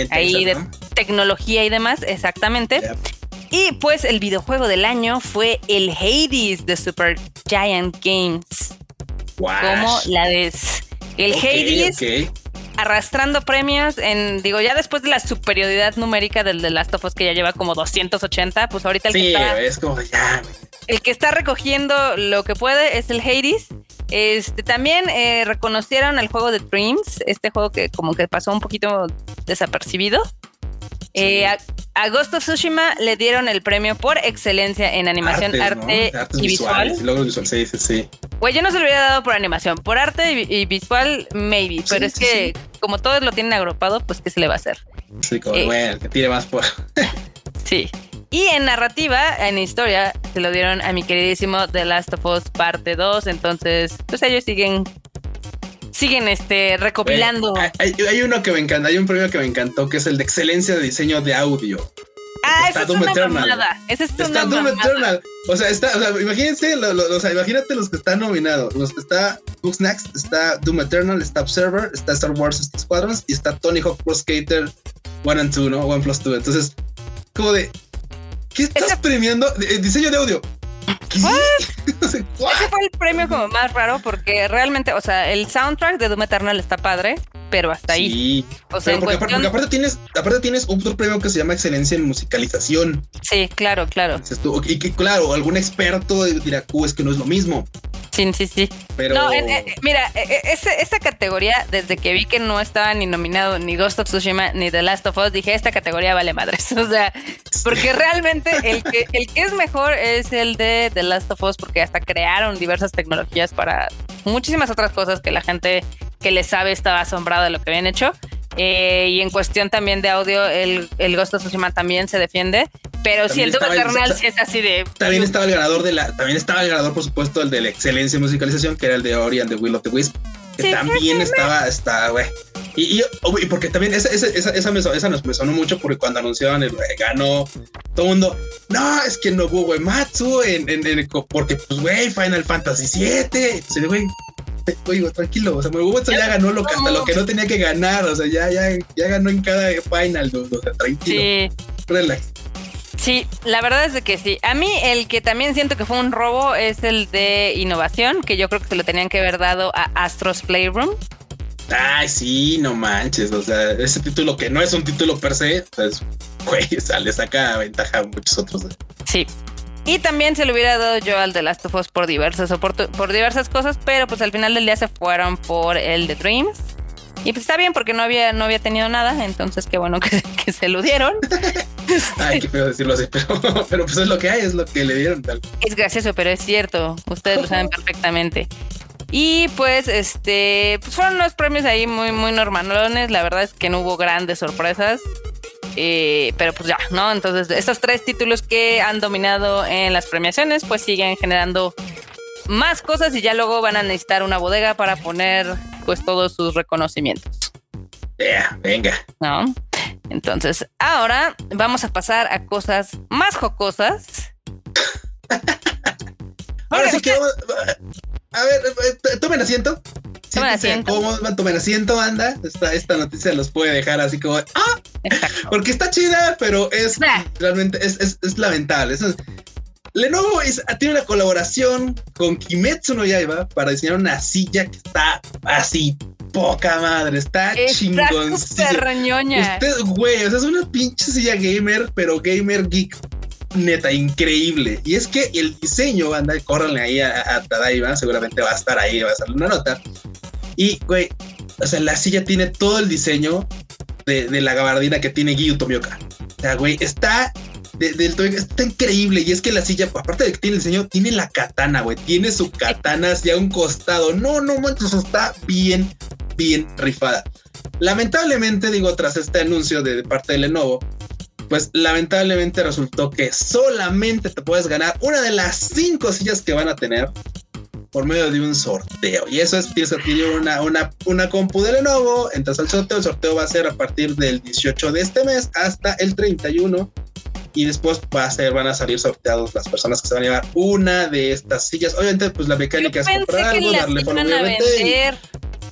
ahí, de tecnología y demás, exactamente. Y pues el videojuego del año fue el Hades de Super Giant Games. Como la de el Hades arrastrando premios en, digo, ya después de la superioridad numérica del The Last of Us que ya lleva como 280, pues ahorita el que está, es como ya. El que está recogiendo lo que puede es el Hades. Este también eh, reconocieron el juego de Dreams, este juego que como que pasó un poquito desapercibido. Eh, a, Ghost of Tsushima le dieron el premio por excelencia en animación, arte, y visual. Sí, sí, sí. Güey, yo no se lo hubiera dado por animación, por arte y, visual, maybe, pero es que como todos lo tienen agrupado, pues ¿qué se le va a hacer? Sí, como, bueno, eh, que tire más por... sí. Y en narrativa, en historia, se lo dieron a mi queridísimo The Last of Us parte 2, entonces, pues ellos siguen siguen este recopilando. hay, uno que me encanta, hay un premio que me encantó que es el de excelencia de diseño de audio. Ah, esa es una mamada. Ese es está Doom Eternal. O sea, está, o sea, imagínense, o sea, imagínate los que están nominados. Los que está Snacks, está Doom Eternal, está Observer, está Star Wars Squadrons y está Tony Hawk Pro Skater 1 and 2, ¿no? 1 plus 2. Entonces, como de, ¿qué estás premiando? Eh, diseño de audio. Ese fue el premio como más raro porque realmente, o sea, el soundtrack de Doom Eternal está padre, pero hasta ahí. O sea, porque, aparte, tienes, aparte tienes otro premio que se llama excelencia en musicalización. Sí, claro, claro. Y que claro, algún experto dirá, es que no es lo mismo. Sí, sí, sí. Pero... No, mira, esta categoría, desde que vi que no estaba ni nominado ni Ghost of Tsushima ni The Last of Us, dije, esta categoría vale madres. O sea, porque realmente el que, el que es mejor es el de The Last of Us, porque hasta crearon diversas tecnologías para muchísimas otras cosas que la gente que le sabe estaba asombrada de lo que habían hecho. Eh, y en cuestión también de audio, el, el Ghost of Tsushima también se defiende. Pero si el Doom Eternal sí es así de. También estaba el ganador de la. También estaba el ganador, por supuesto, el de la excelencia en musicalización, que era el de Ori and the Will of the Wisp. Que también estaba, está, güey. Y, y, porque también esa, esa, esa, esa, me, esa nos me sonó mucho porque cuando anunciaban el ganó todo el mundo, no, es que no hubo Matsu en, en, en, porque pues güey, Final Fantasy 7. güey, oigo, tranquilo, o sea, Ubisoft ya ganó lo que, hasta lo que no tenía que ganar, o sea, ya, ya, ya ganó en cada final, o sea, tranquilo. Sí. Relax. Sí, la verdad es que sí. A mí el que también siento que fue un robo es el de innovación, que yo creo que se lo tenían que haber dado a Astros Playroom. Ay, sí, no manches. O sea, ese título que no es un título per se, pues, güey, o sea, le saca ventaja a muchos otros. Sí, y también se lo hubiera dado yo al de Last of Us por diversas, por, por diversas cosas, pero pues al final del día se fueron por el de Dreams. Y pues está bien porque no había, no había tenido nada, entonces qué bueno que, que se lo dieron. Ay, qué feo decirlo así, pero, pero, pues es lo que hay, es lo que le dieron. Tal. Es gracioso, pero es cierto, ustedes lo saben perfectamente. Y pues este, pues fueron unos premios ahí muy, muy normalones, la verdad es que no hubo grandes sorpresas. Eh, pero pues ya, ¿no? Entonces, estos tres títulos que han dominado en las premiaciones, pues siguen generando más cosas y ya luego van a necesitar una bodega para poner pues todos sus reconocimientos. Yeah, venga. ¿No? Entonces, ahora vamos a pasar a cosas más jocosas. ahora sí que a ver, eh, tomen asiento. Tomen asiento. ¿Cómo tomen asiento, anda? Esta, esta noticia los puede dejar así como, ¡ah! Porque está chida, pero es realmente, es, es, es lamentable. Lenovo tiene una colaboración con Kimetsu no Yaiba para diseñar una silla que está así poca madre, está, está Usted, güey, o sea, es una pinche silla gamer, pero gamer geek neta increíble. Y es que el diseño, anda, córranle ahí a, a Tadaiba, seguramente va a estar ahí, va a salir una nota. Y, güey, o sea, la silla tiene todo el diseño de, de la gabardina que tiene Giyu Tomioka. O sea, güey, está del está increíble. Y es que la silla, aparte de que tiene el diseño, tiene la katana, güey. Tiene su katana hacia un costado. No, no manches, está bien, bien rifada. Lamentablemente, digo, tras este anuncio de parte de Lenovo, pues lamentablemente resultó que solamente te puedes ganar una de las cinco sillas que van a tener por medio de un sorteo. Y eso es, tienes que una, una, una compu de Lenovo, entras al sorteo, el sorteo va a ser a partir del 18 de este mes hasta el 31 y después va a ser, van a salir sorteados las personas que se van a llevar una de estas sillas. Obviamente, pues la mecánica es comprar algo, darle por vender.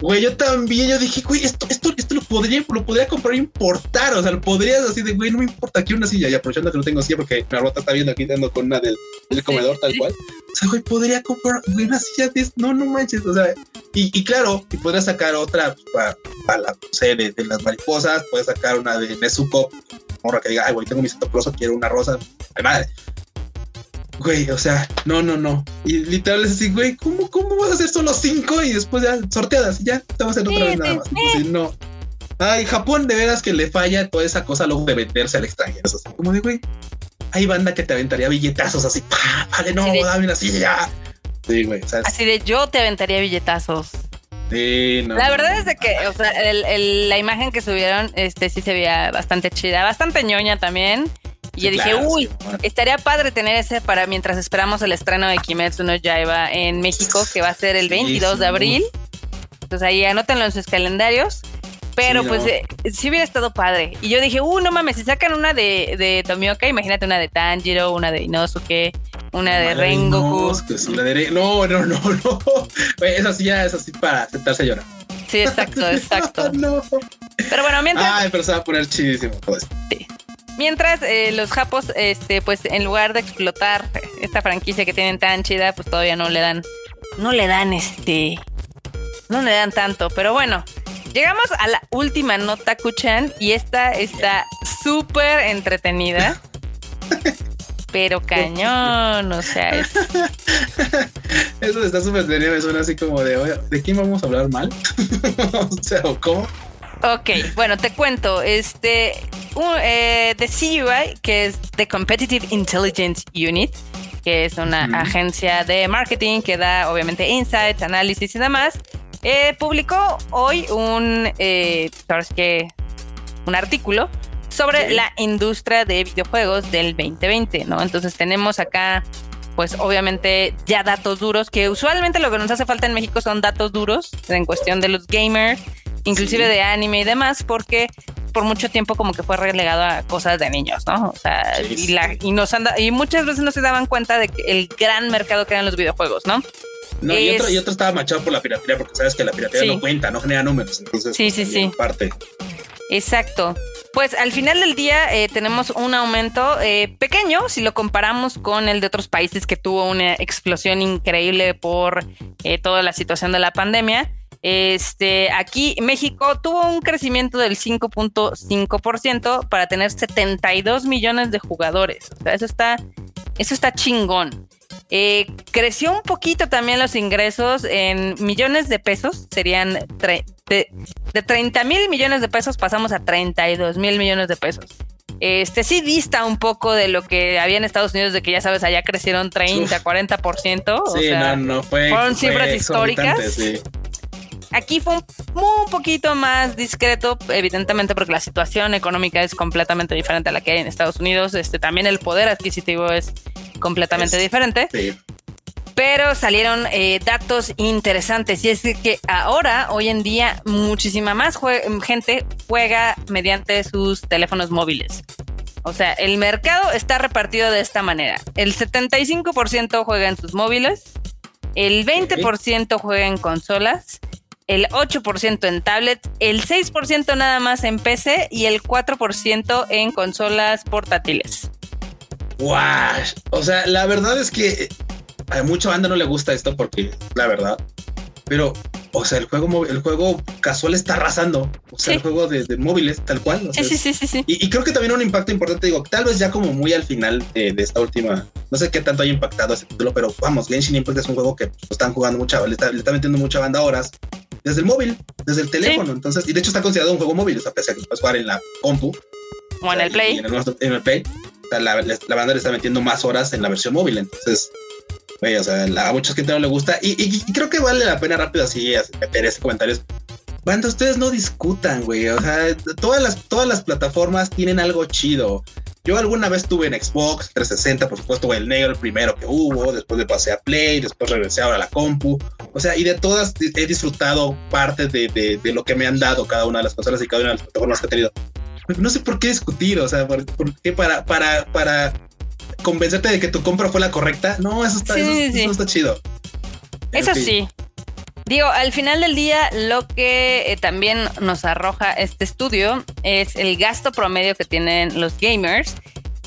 Güey, yo también, yo dije, güey, esto, esto, esto lo podría, lo podría comprar e importar. O sea, lo podrías así de, güey, no me importa aquí una silla. Y aprovechando que no tengo silla, porque mi rota está viendo aquí, ando con una del, comedor, tal cual. O sea, güey, podría comprar una silla de, no, no manches. O sea, y, y claro, y podría sacar otra pues, para, la, sede de, las mariposas, puedes sacar una de Nezuko, morra que diga, ay, güey, tengo mi santo quiero una rosa. Ay, madre. Güey, o sea, no, no, no. Y literal es así, güey, ¿cómo, ¿cómo vas a hacer solo cinco y después ya sorteadas? Y ya estamos en otra vez nada más. no. Ay, Japón de veras que le falla toda esa cosa luego de venderse al extranjero. Así, como de, güey, hay banda que te aventaría billetazos así, ¡pah! Vale, no, dame una silla ya. Sí, güey. Así de yo te aventaría billetazos. Sí, no, la verdad es de que, o sea, el, la imagen que subieron, este sí se veía bastante chida, bastante ñoña también. Y yo dije, uy, estaría padre tener ese para mientras esperamos el estreno de Kimetsu no Yaiba en México, que va a ser el 22 de abril. Entonces ahí anótenlo en sus calendarios. Pero pues eh, sí hubiera estado padre. Y yo dije, uh, no mames, si sacan una de, de Tomioka, imagínate una de Tanjiro, una de Inosuke, una de Rengoku. No, no, no, no. Esa sí ya es así para sentarse a llorar. Sí, exacto, exacto. Pero bueno, mientras. Ay, pero se va a poner chidísimo. Pues. Sí. Mientras eh, los japos, este, pues en lugar de explotar esta franquicia que tienen tan chida, pues todavía no le dan, no le dan este, no le dan tanto. Pero bueno, llegamos a la última nota, Kuchan, y esta está súper entretenida. pero cañón, o sea, es... Eso está súper me suena así como de, ¿de quién vamos a hablar mal? o sea, ¿cómo? Ok, bueno, te cuento. Este, eh, de CUI, que es The Competitive Intelligence Unit, que es una agencia de marketing que da obviamente insights, análisis y demás, eh, publicó hoy un, eh, que un artículo sobre la industria de videojuegos del 2020, ¿no? Entonces tenemos acá pues obviamente ya datos duros, que usualmente lo que nos hace falta en México son datos duros en cuestión de los gamers, inclusive de anime y demás, porque por mucho tiempo como que fue relegado a cosas de niños, ¿no? O sea, y, la, y, nos anda, y muchas veces no se daban cuenta de el gran mercado que eran los videojuegos, ¿no? No, y, otro, y otro estaba machado por la piratería, porque sabes que la piratería no cuenta, no genera números, entonces sí, sí, sí. parte. Exacto. Pues al final del día eh, tenemos un aumento eh, pequeño si lo comparamos con el de otros países que tuvo una explosión increíble por eh, toda la situación de la pandemia. Este, aquí México tuvo un crecimiento del 5.5% para tener 72 millones de jugadores. O sea, eso está, eso está chingón. Eh, creció un poquito también los ingresos en millones de pesos, serían de, de 30 mil millones de pesos pasamos a 32 mil millones de pesos. Este sí dista un poco de lo que había en Estados Unidos, de que ya sabes, allá crecieron 30, 40%. O sí, sea, no, no, fue, fueron cifras históricas. Sí. Aquí fue un, poquito más discreto, evidentemente porque la situación económica es completamente diferente a la que hay en Estados Unidos. Este, también el poder adquisitivo es completamente diferente. pero salieron eh, datos interesantes y es que ahora, hoy en día, muchísima más gente juega mediante sus teléfonos móviles. O sea, el mercado está repartido de esta manera. El 75% juega en sus móviles, el 20% juega en consolas, el 8% en tablet, el 6% nada más en PC y el 4% en consolas portátiles. ¡Guau! O sea, la verdad es que a mucha banda no le gusta esto porque, la verdad, pero, o sea, el juego, el juego casual está arrasando. O sea, el juego de, móviles, tal cual. sí, sí, sí, sí, Y, creo que también un impacto importante, digo, tal vez ya como muy al final de, esta última, no sé qué tanto haya impactado ese título, pero vamos, Genshin Impact es un juego que están jugando mucha, le está, le está metiendo mucha banda horas desde el móvil, desde el teléfono. Entonces, y de hecho está considerado un juego móvil, o sea, pese a que puedes jugar en la compu. O, en el Play. En el, en el Play. la, la, banda le está metiendo más horas en la versión móvil. Entonces, o sea, a muchos gente no le gusta y, creo que vale la pena rápido así meter ese comentario. Cuando ustedes no discutan, güey. O sea, todas las, todas las plataformas tienen algo chido. Yo alguna vez tuve en Xbox 360, por supuesto, el negro, el primero que hubo, después le pasé a Play, después regresé ahora a la compu. O sea, y de todas he disfrutado parte de, de, lo que me han dado cada una de las consolas y cada una de las plataformas que he tenido. No sé por qué discutir, o sea, por, qué para, para, para convencerte de que tu compra fue la correcta. No, eso está, eso, está chido. Eso sí. Digo, al final del día, lo que eh, también nos arroja este estudio es el gasto promedio que tienen los gamers.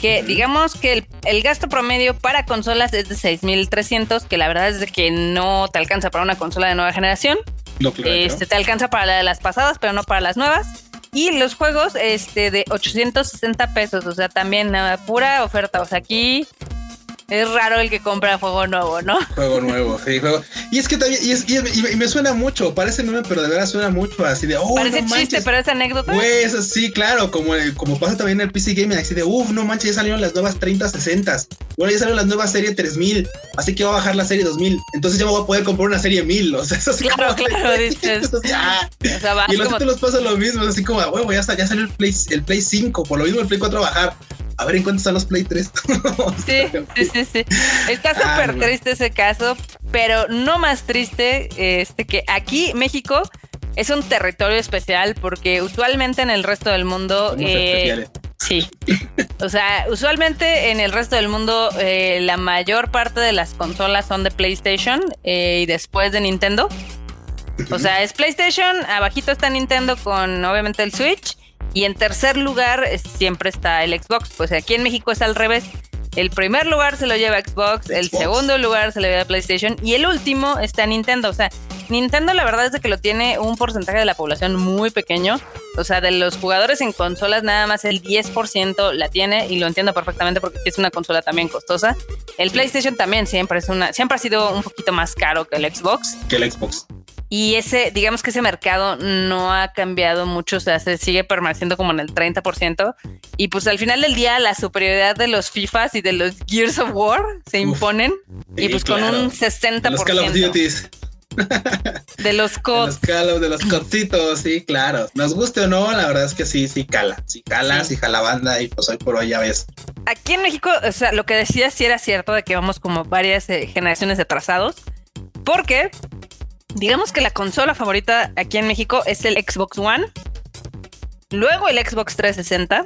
Que digamos que el, gasto promedio para consolas es de 6.300, que la verdad es de que no te alcanza para una consola de nueva generación. este, te alcanza para la de las pasadas, pero no para las nuevas. Y los juegos este, de 860 pesos, o sea, también uh, pura oferta. O sea, aquí es raro el que compra juego nuevo, ¿no? Juego nuevo, sí, juego. Y es que también, y, es, y, me suena mucho, parece meme, pero de verdad suena mucho así de, oh, Parece chiste, pero es anécdota. Pues sí, claro, como, como pasa también en el PC Gaming, así de, uff, no manches, ya salieron las nuevas 30, 60. Bueno, ya salieron las nuevas serie 3000, así que voy a bajar la serie 2000. Entonces ya me voy a poder comprar una serie 1000. O sea, eso claro, como. Claro, dices. Ah. y los títulos pasan lo mismo, así como, huevo, ya, ya salió el Play, el Play 5, por lo mismo el Play 4 a bajar a ver en cuánto están los Play 3. sí, sí, sí, Está ah, súper triste ese caso, pero no más triste este que aquí México es un territorio especial porque usualmente en el resto del mundo eh, sí. O sea usualmente en el resto del mundo eh, la mayor parte de las consolas son de PlayStation eh, y después de Nintendo. O sea es PlayStation abajito está Nintendo con obviamente el Switch y en tercer lugar siempre está el Xbox. Pues aquí en México es al revés. El primer lugar se lo lleva Xbox, el segundo lugar se lo lleva PlayStation y el último está Nintendo. O sea, Nintendo la verdad es que lo tiene un porcentaje de la población muy pequeño. O sea, de los jugadores en consolas nada más el 10% la tiene y lo entiendo perfectamente porque es una consola también costosa. El PlayStation también siempre es una siempre ha sido un poquito más caro que el Xbox. Que el Xbox. Y ese, digamos que ese mercado no ha cambiado mucho, o sea, se sigue permaneciendo como en el 30%. Y pues al final del día, la superioridad de los FIFAs y de los Gears of War se imponen. y pues con un 60%. De los Call of Duties. De los COD. De los, de los codcitos, sí, claro. Nos guste o no, la verdad es que sí, sí cala. Sí cala, sí, jala banda y pues hoy por hoy ya ves. Aquí en México, o sea, lo que decías sí era cierto de que vamos como varias eh, generaciones atrasados. Porque digamos que la consola favorita aquí en México es el Xbox One, luego el Xbox 360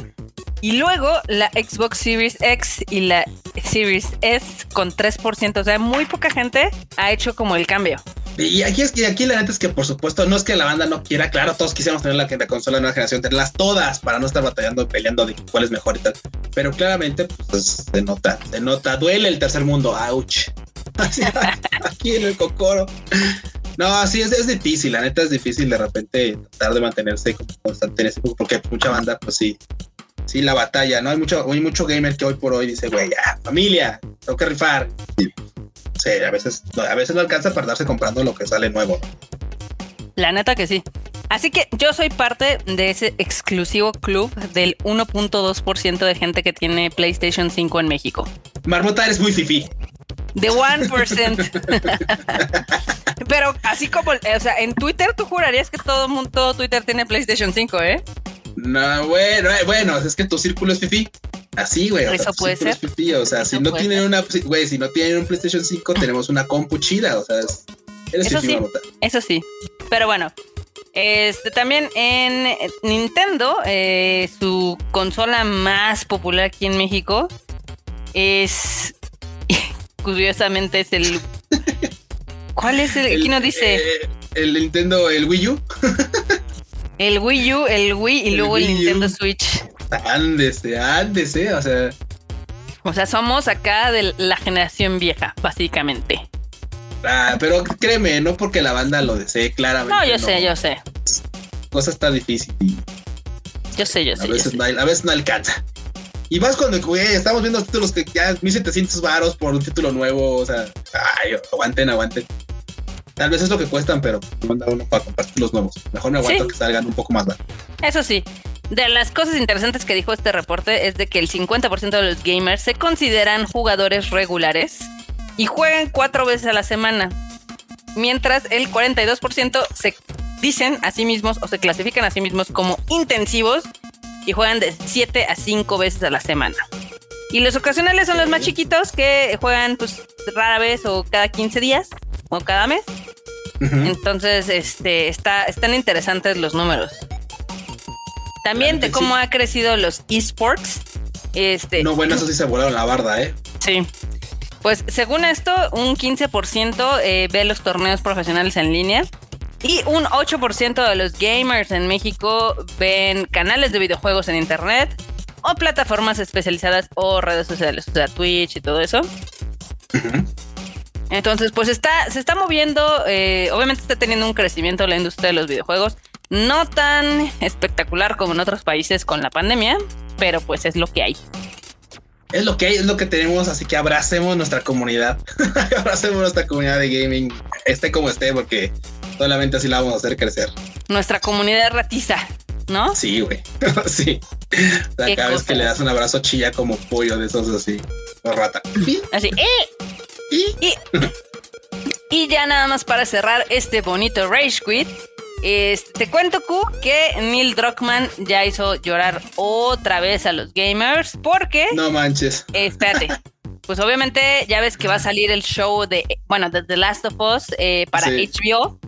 y luego la Xbox Series X y la Series S con 3%. O sea, muy poca gente ha hecho como el cambio. Y aquí es que aquí la neta es que por supuesto no es que la banda no quiera, claro, todos quisiéramos tener la, la consola de nueva generación, tenerlas todas para no estar batallando, peleando de cuál es mejor y tal. Pero claramente, pues se nota, se nota, duele el tercer mundo, ouch. aquí en el cocoro. No, sí, es, es, difícil, la neta es difícil de repente tratar de mantenerse constante en ese porque mucha banda, pues sí, sí, la batalla, ¿no? Hay mucho, hay mucho gamer que hoy por hoy dice, güey, ya, familia, tengo que rifar. Sí, a veces, a veces no alcanza para darse comprando lo que sale nuevo. La neta que sí. Así que yo soy parte de ese exclusivo club del 1.2% de gente que tiene PlayStation 5 en México. Marmota, eres muy fifi. The 1%. Pero así como, o sea, en Twitter tú jurarías que todo mundo, todo Twitter tiene PlayStation 5, ¿eh? No, bueno, eh, bueno, es que tu círculo es fifi. Así, güey. Eso puede ser. o sea, si no tienen una, güey, si no tienen un PlayStation 5, tenemos una compu chida, o sea, es, eso sí, eso sí. Pero bueno, este también en Nintendo, eh, su consola más popular aquí en México es curiosamente es el ¿Cuál es el? Aquí nos dice. Eh, el Nintendo, el Wii U. el Wii U, el Wii y luego el Nintendo Switch. Ándese, ándese, o sea. O sea, somos acá de la generación vieja, básicamente. Ah, pero créeme, no porque la banda lo desee claramente. No, yo sé, yo sé. Cosa está difícil. Yo sé, yo sé. Veces, No, a veces no alcanza. Y más cuando, güey, estamos viendo títulos que ya 1700 varos por un título nuevo, o sea, ay, aguanten, aguanten. Tal vez es lo que cuestan, pero manda uno para compartir los nuevos. Mejor me aguanto que salgan un poco más baratos. Eso sí. De las cosas interesantes que dijo este reporte es de que el 50% de los gamers se consideran jugadores regulares y juegan cuatro veces a la semana, mientras el 42% se dicen a sí mismos o se clasifican a sí mismos como intensivos y juegan de 7 a 5 veces a la semana. Y los ocasionales son los más chiquitos que juegan pues rara vez o cada 15 días o cada mes. Entonces, este, está, están interesantes los números. También de cómo ha crecido los esports. Este, no, bueno, eso sí se volaron la barda, ¿eh? Sí. Pues según esto, un 15% eh, ve los torneos profesionales en línea. Y un 8% de los gamers en México ven canales de videojuegos en internet o plataformas especializadas o redes sociales, o sea, Twitch y todo eso. Entonces, pues está, se está moviendo, eh, obviamente está teniendo un crecimiento la industria de los videojuegos, no tan espectacular como en otros países con la pandemia, pero pues es lo que hay. Es lo que hay, es lo que tenemos, así que abracemos nuestra comunidad, abracemos nuestra comunidad de gaming, esté como esté, porque solamente así la vamos a hacer crecer. Nuestra comunidad ratiza, ¿no? Sí, güey. sí. O sea, cada vez que le das un abrazo chilla como pollo de esos así, o rata. Así, ¡eh! ¿Y? Y, ya nada más para cerrar este bonito Rage Quit. Este, te cuento, Q, que Neil Druckmann ya hizo llorar otra vez a los gamers porque. No manches. espérate. Pues obviamente ya ves que va a salir el show de, bueno, de The Last of Us eh, para HBO.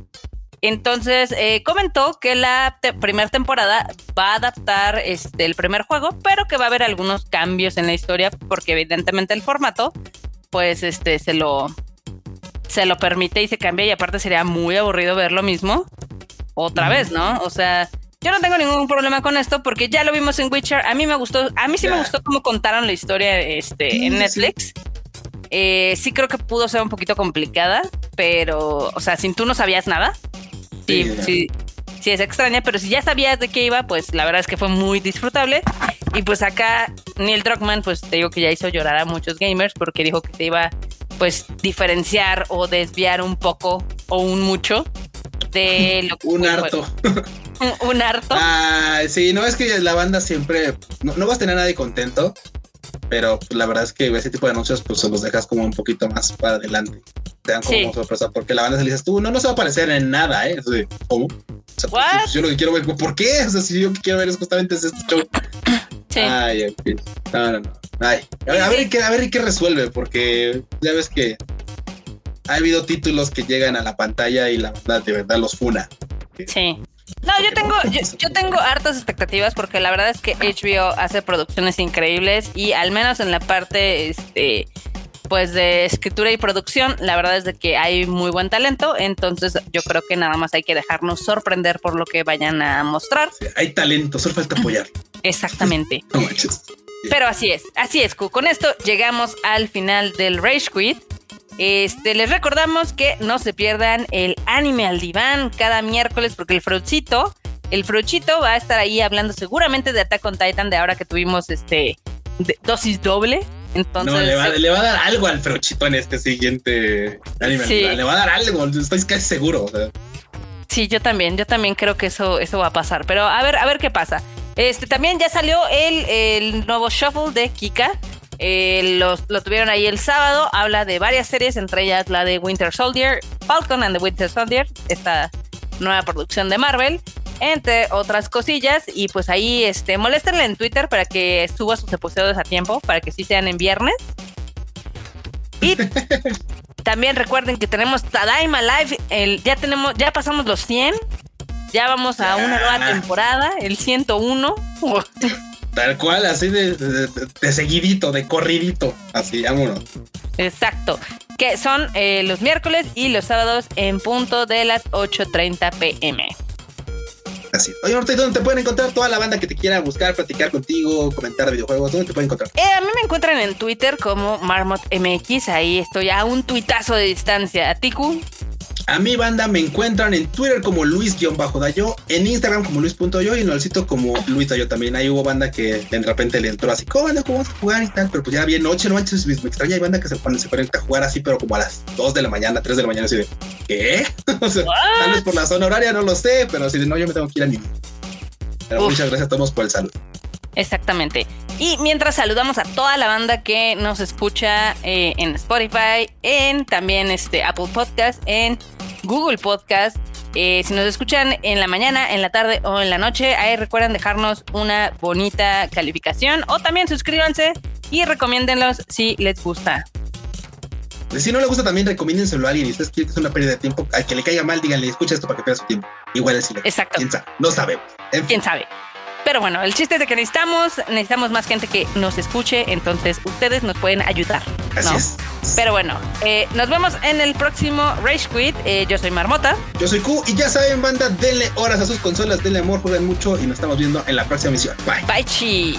Entonces eh, comentó que la primera temporada va a adaptar este, el primer juego, pero que va a haber algunos cambios en la historia porque evidentemente el formato pues este se lo se lo permite y se cambia y aparte sería muy aburrido ver lo mismo otra vez, ¿no? O sea, yo no tengo ningún problema con esto porque ya lo vimos en Witcher. A mí me gustó, a mí sí me gustó cómo contaron la historia este, en Netflix. Eh, sí. creo que pudo ser un poquito complicada, pero, o sea, si tú no sabías nada, sí, sí, sí es extraña, pero si ya sabías de qué iba, pues la verdad es que fue muy disfrutable. Y pues acá Neil Druckmann, pues te digo que ya hizo llorar a muchos gamers porque dijo que te iba pues diferenciar o desviar un poco o un mucho de lo que un harto. Un, harto. Ah, sí, no es que la banda siempre no, vas a tener a nadie contento, pero pues, la verdad es que ese tipo de anuncios pues se los dejas como un poquito más para adelante. Te dan como sorpresa porque la banda se le dices tú, no, no se va a aparecer en nada, ¿eh? ¿Cómo? Pues, pues, yo lo que quiero ver, ¿por qué? O sea, si yo lo que quiero ver es justamente este show. Sí. Ay. No, no, no. Ay. A ver, a ver, qué, a ver qué resuelve, porque ya ves que ha habido títulos que llegan a la pantalla y la verdad, de verdad los funa. Sí. No, yo tengo, yo, yo, tengo hartas expectativas porque la verdad es que HBO hace producciones increíbles y al menos en la parte este pues de escritura y producción, la verdad es de que hay muy buen talento, entonces yo creo que nada más hay que dejarnos sorprender por lo que vayan a mostrar. hay talento, solo falta apoyar. Exactamente. Pero así es, así es, Con esto llegamos al final del Rage Quit. Este, les recordamos que no se pierdan el anime al diván cada miércoles porque el fruchito, el fruchito va a estar ahí hablando seguramente de Attack on Titan de ahora que tuvimos este dosis doble entonces, no, le va, a dar algo al Frochito en este siguiente anime. Le va a dar algo, estoy casi seguro. Sí, yo también, yo también creo que eso, eso va a pasar. Pero a ver, a ver qué pasa. Este también ya salió el, el nuevo shuffle de Kika. Eh, lo tuvieron ahí el sábado. Habla de varias series, entre ellas la de Winter Soldier, Falcon and the Winter Soldier, esta nueva producción de Marvel. Entre otras cosillas. Y pues ahí, este, moléstenle en Twitter para que suba sus episodios a tiempo, para que sí sean en viernes. Y también recuerden que tenemos Tadaima Live, el, ya tenemos, ya pasamos los 100, ya vamos a una nueva temporada, el 101. Tal cual, así de, seguidito, de corridito, así, vámonos. Exacto, que son eh, los miércoles y los sábados en punto de las 8.30 pm. Así. Oye, Ortiz, ¿dónde te pueden encontrar toda la banda que te quiera buscar, platicar contigo, comentar de videojuegos? ¿Dónde te pueden encontrar? Eh, a mí me encuentran en Twitter como Marmot MX. Ahí estoy a un tuitazo de distancia. ¿A Tiku? A mi banda me encuentran en Twitter como Luis-Dayo, en Instagram como Luis.yo y en el sitio como Luis Dayo también. Ahí hubo banda que de repente le entró así, ¿cómo, ¿cómo vamos a jugar y tal? Pero pues ya bien noche, no manches, me extraña. Hay banda que se, pone, se conecta a jugar así, pero como a las 2 de la mañana, 3 de la mañana, así de, ¿qué? o sea, tal vez por la zona horaria, no lo sé, pero así de, no, yo me tengo que ir a mi. Pero muchas gracias a todos por el saludo. Exactamente. Y mientras saludamos a toda la banda que nos escucha eh, en Spotify, en también este Apple Podcast, en Google Podcast. Eh, si nos escuchan en la mañana, en la tarde o en la noche, ahí recuerden dejarnos una bonita calificación o también suscríbanse y recomiéndenlos si les gusta. Si no le gusta también recomiéndenselo a alguien y ustedes quieren que es una pérdida de tiempo, al que le caiga mal, díganle, escucha esto para que pierda su tiempo. Igual es Exacto. ¿Quién sabe? No sabemos. ¿Quién sabe? Pero bueno, el chiste es de que necesitamos, necesitamos más gente que nos escuche, entonces ustedes nos pueden ayudar. Así es. Pero bueno, eh, nos vemos en el próximo Rage Quit. Eh, yo soy Marmota. Yo soy Q y ya saben, banda, denle horas a sus consolas, denle amor, jueguen mucho y nos estamos viendo en la próxima misión. Bye. Bye, chi.